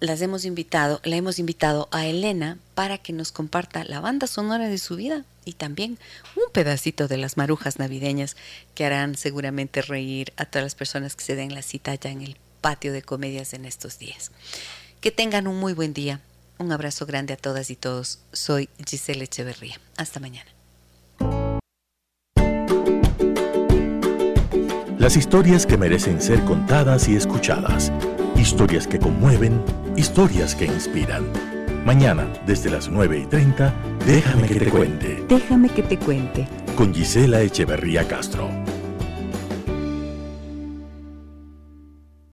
[SPEAKER 1] las hemos invitado, la hemos invitado a Elena para que nos comparta la banda sonora de su vida y también un pedacito de las marujas navideñas que harán seguramente reír a todas las personas que se den la cita ya en el patio de comedias en estos días. Que tengan un muy buen día. Un abrazo grande a todas y todos. Soy Giselle Echeverría. Hasta mañana.
[SPEAKER 2] Las historias que merecen ser contadas y escuchadas. Historias que conmueven, historias que inspiran. Mañana, desde las 9 y 30, déjame que te cuente.
[SPEAKER 1] Déjame que te cuente.
[SPEAKER 2] Con Gisela Echeverría Castro.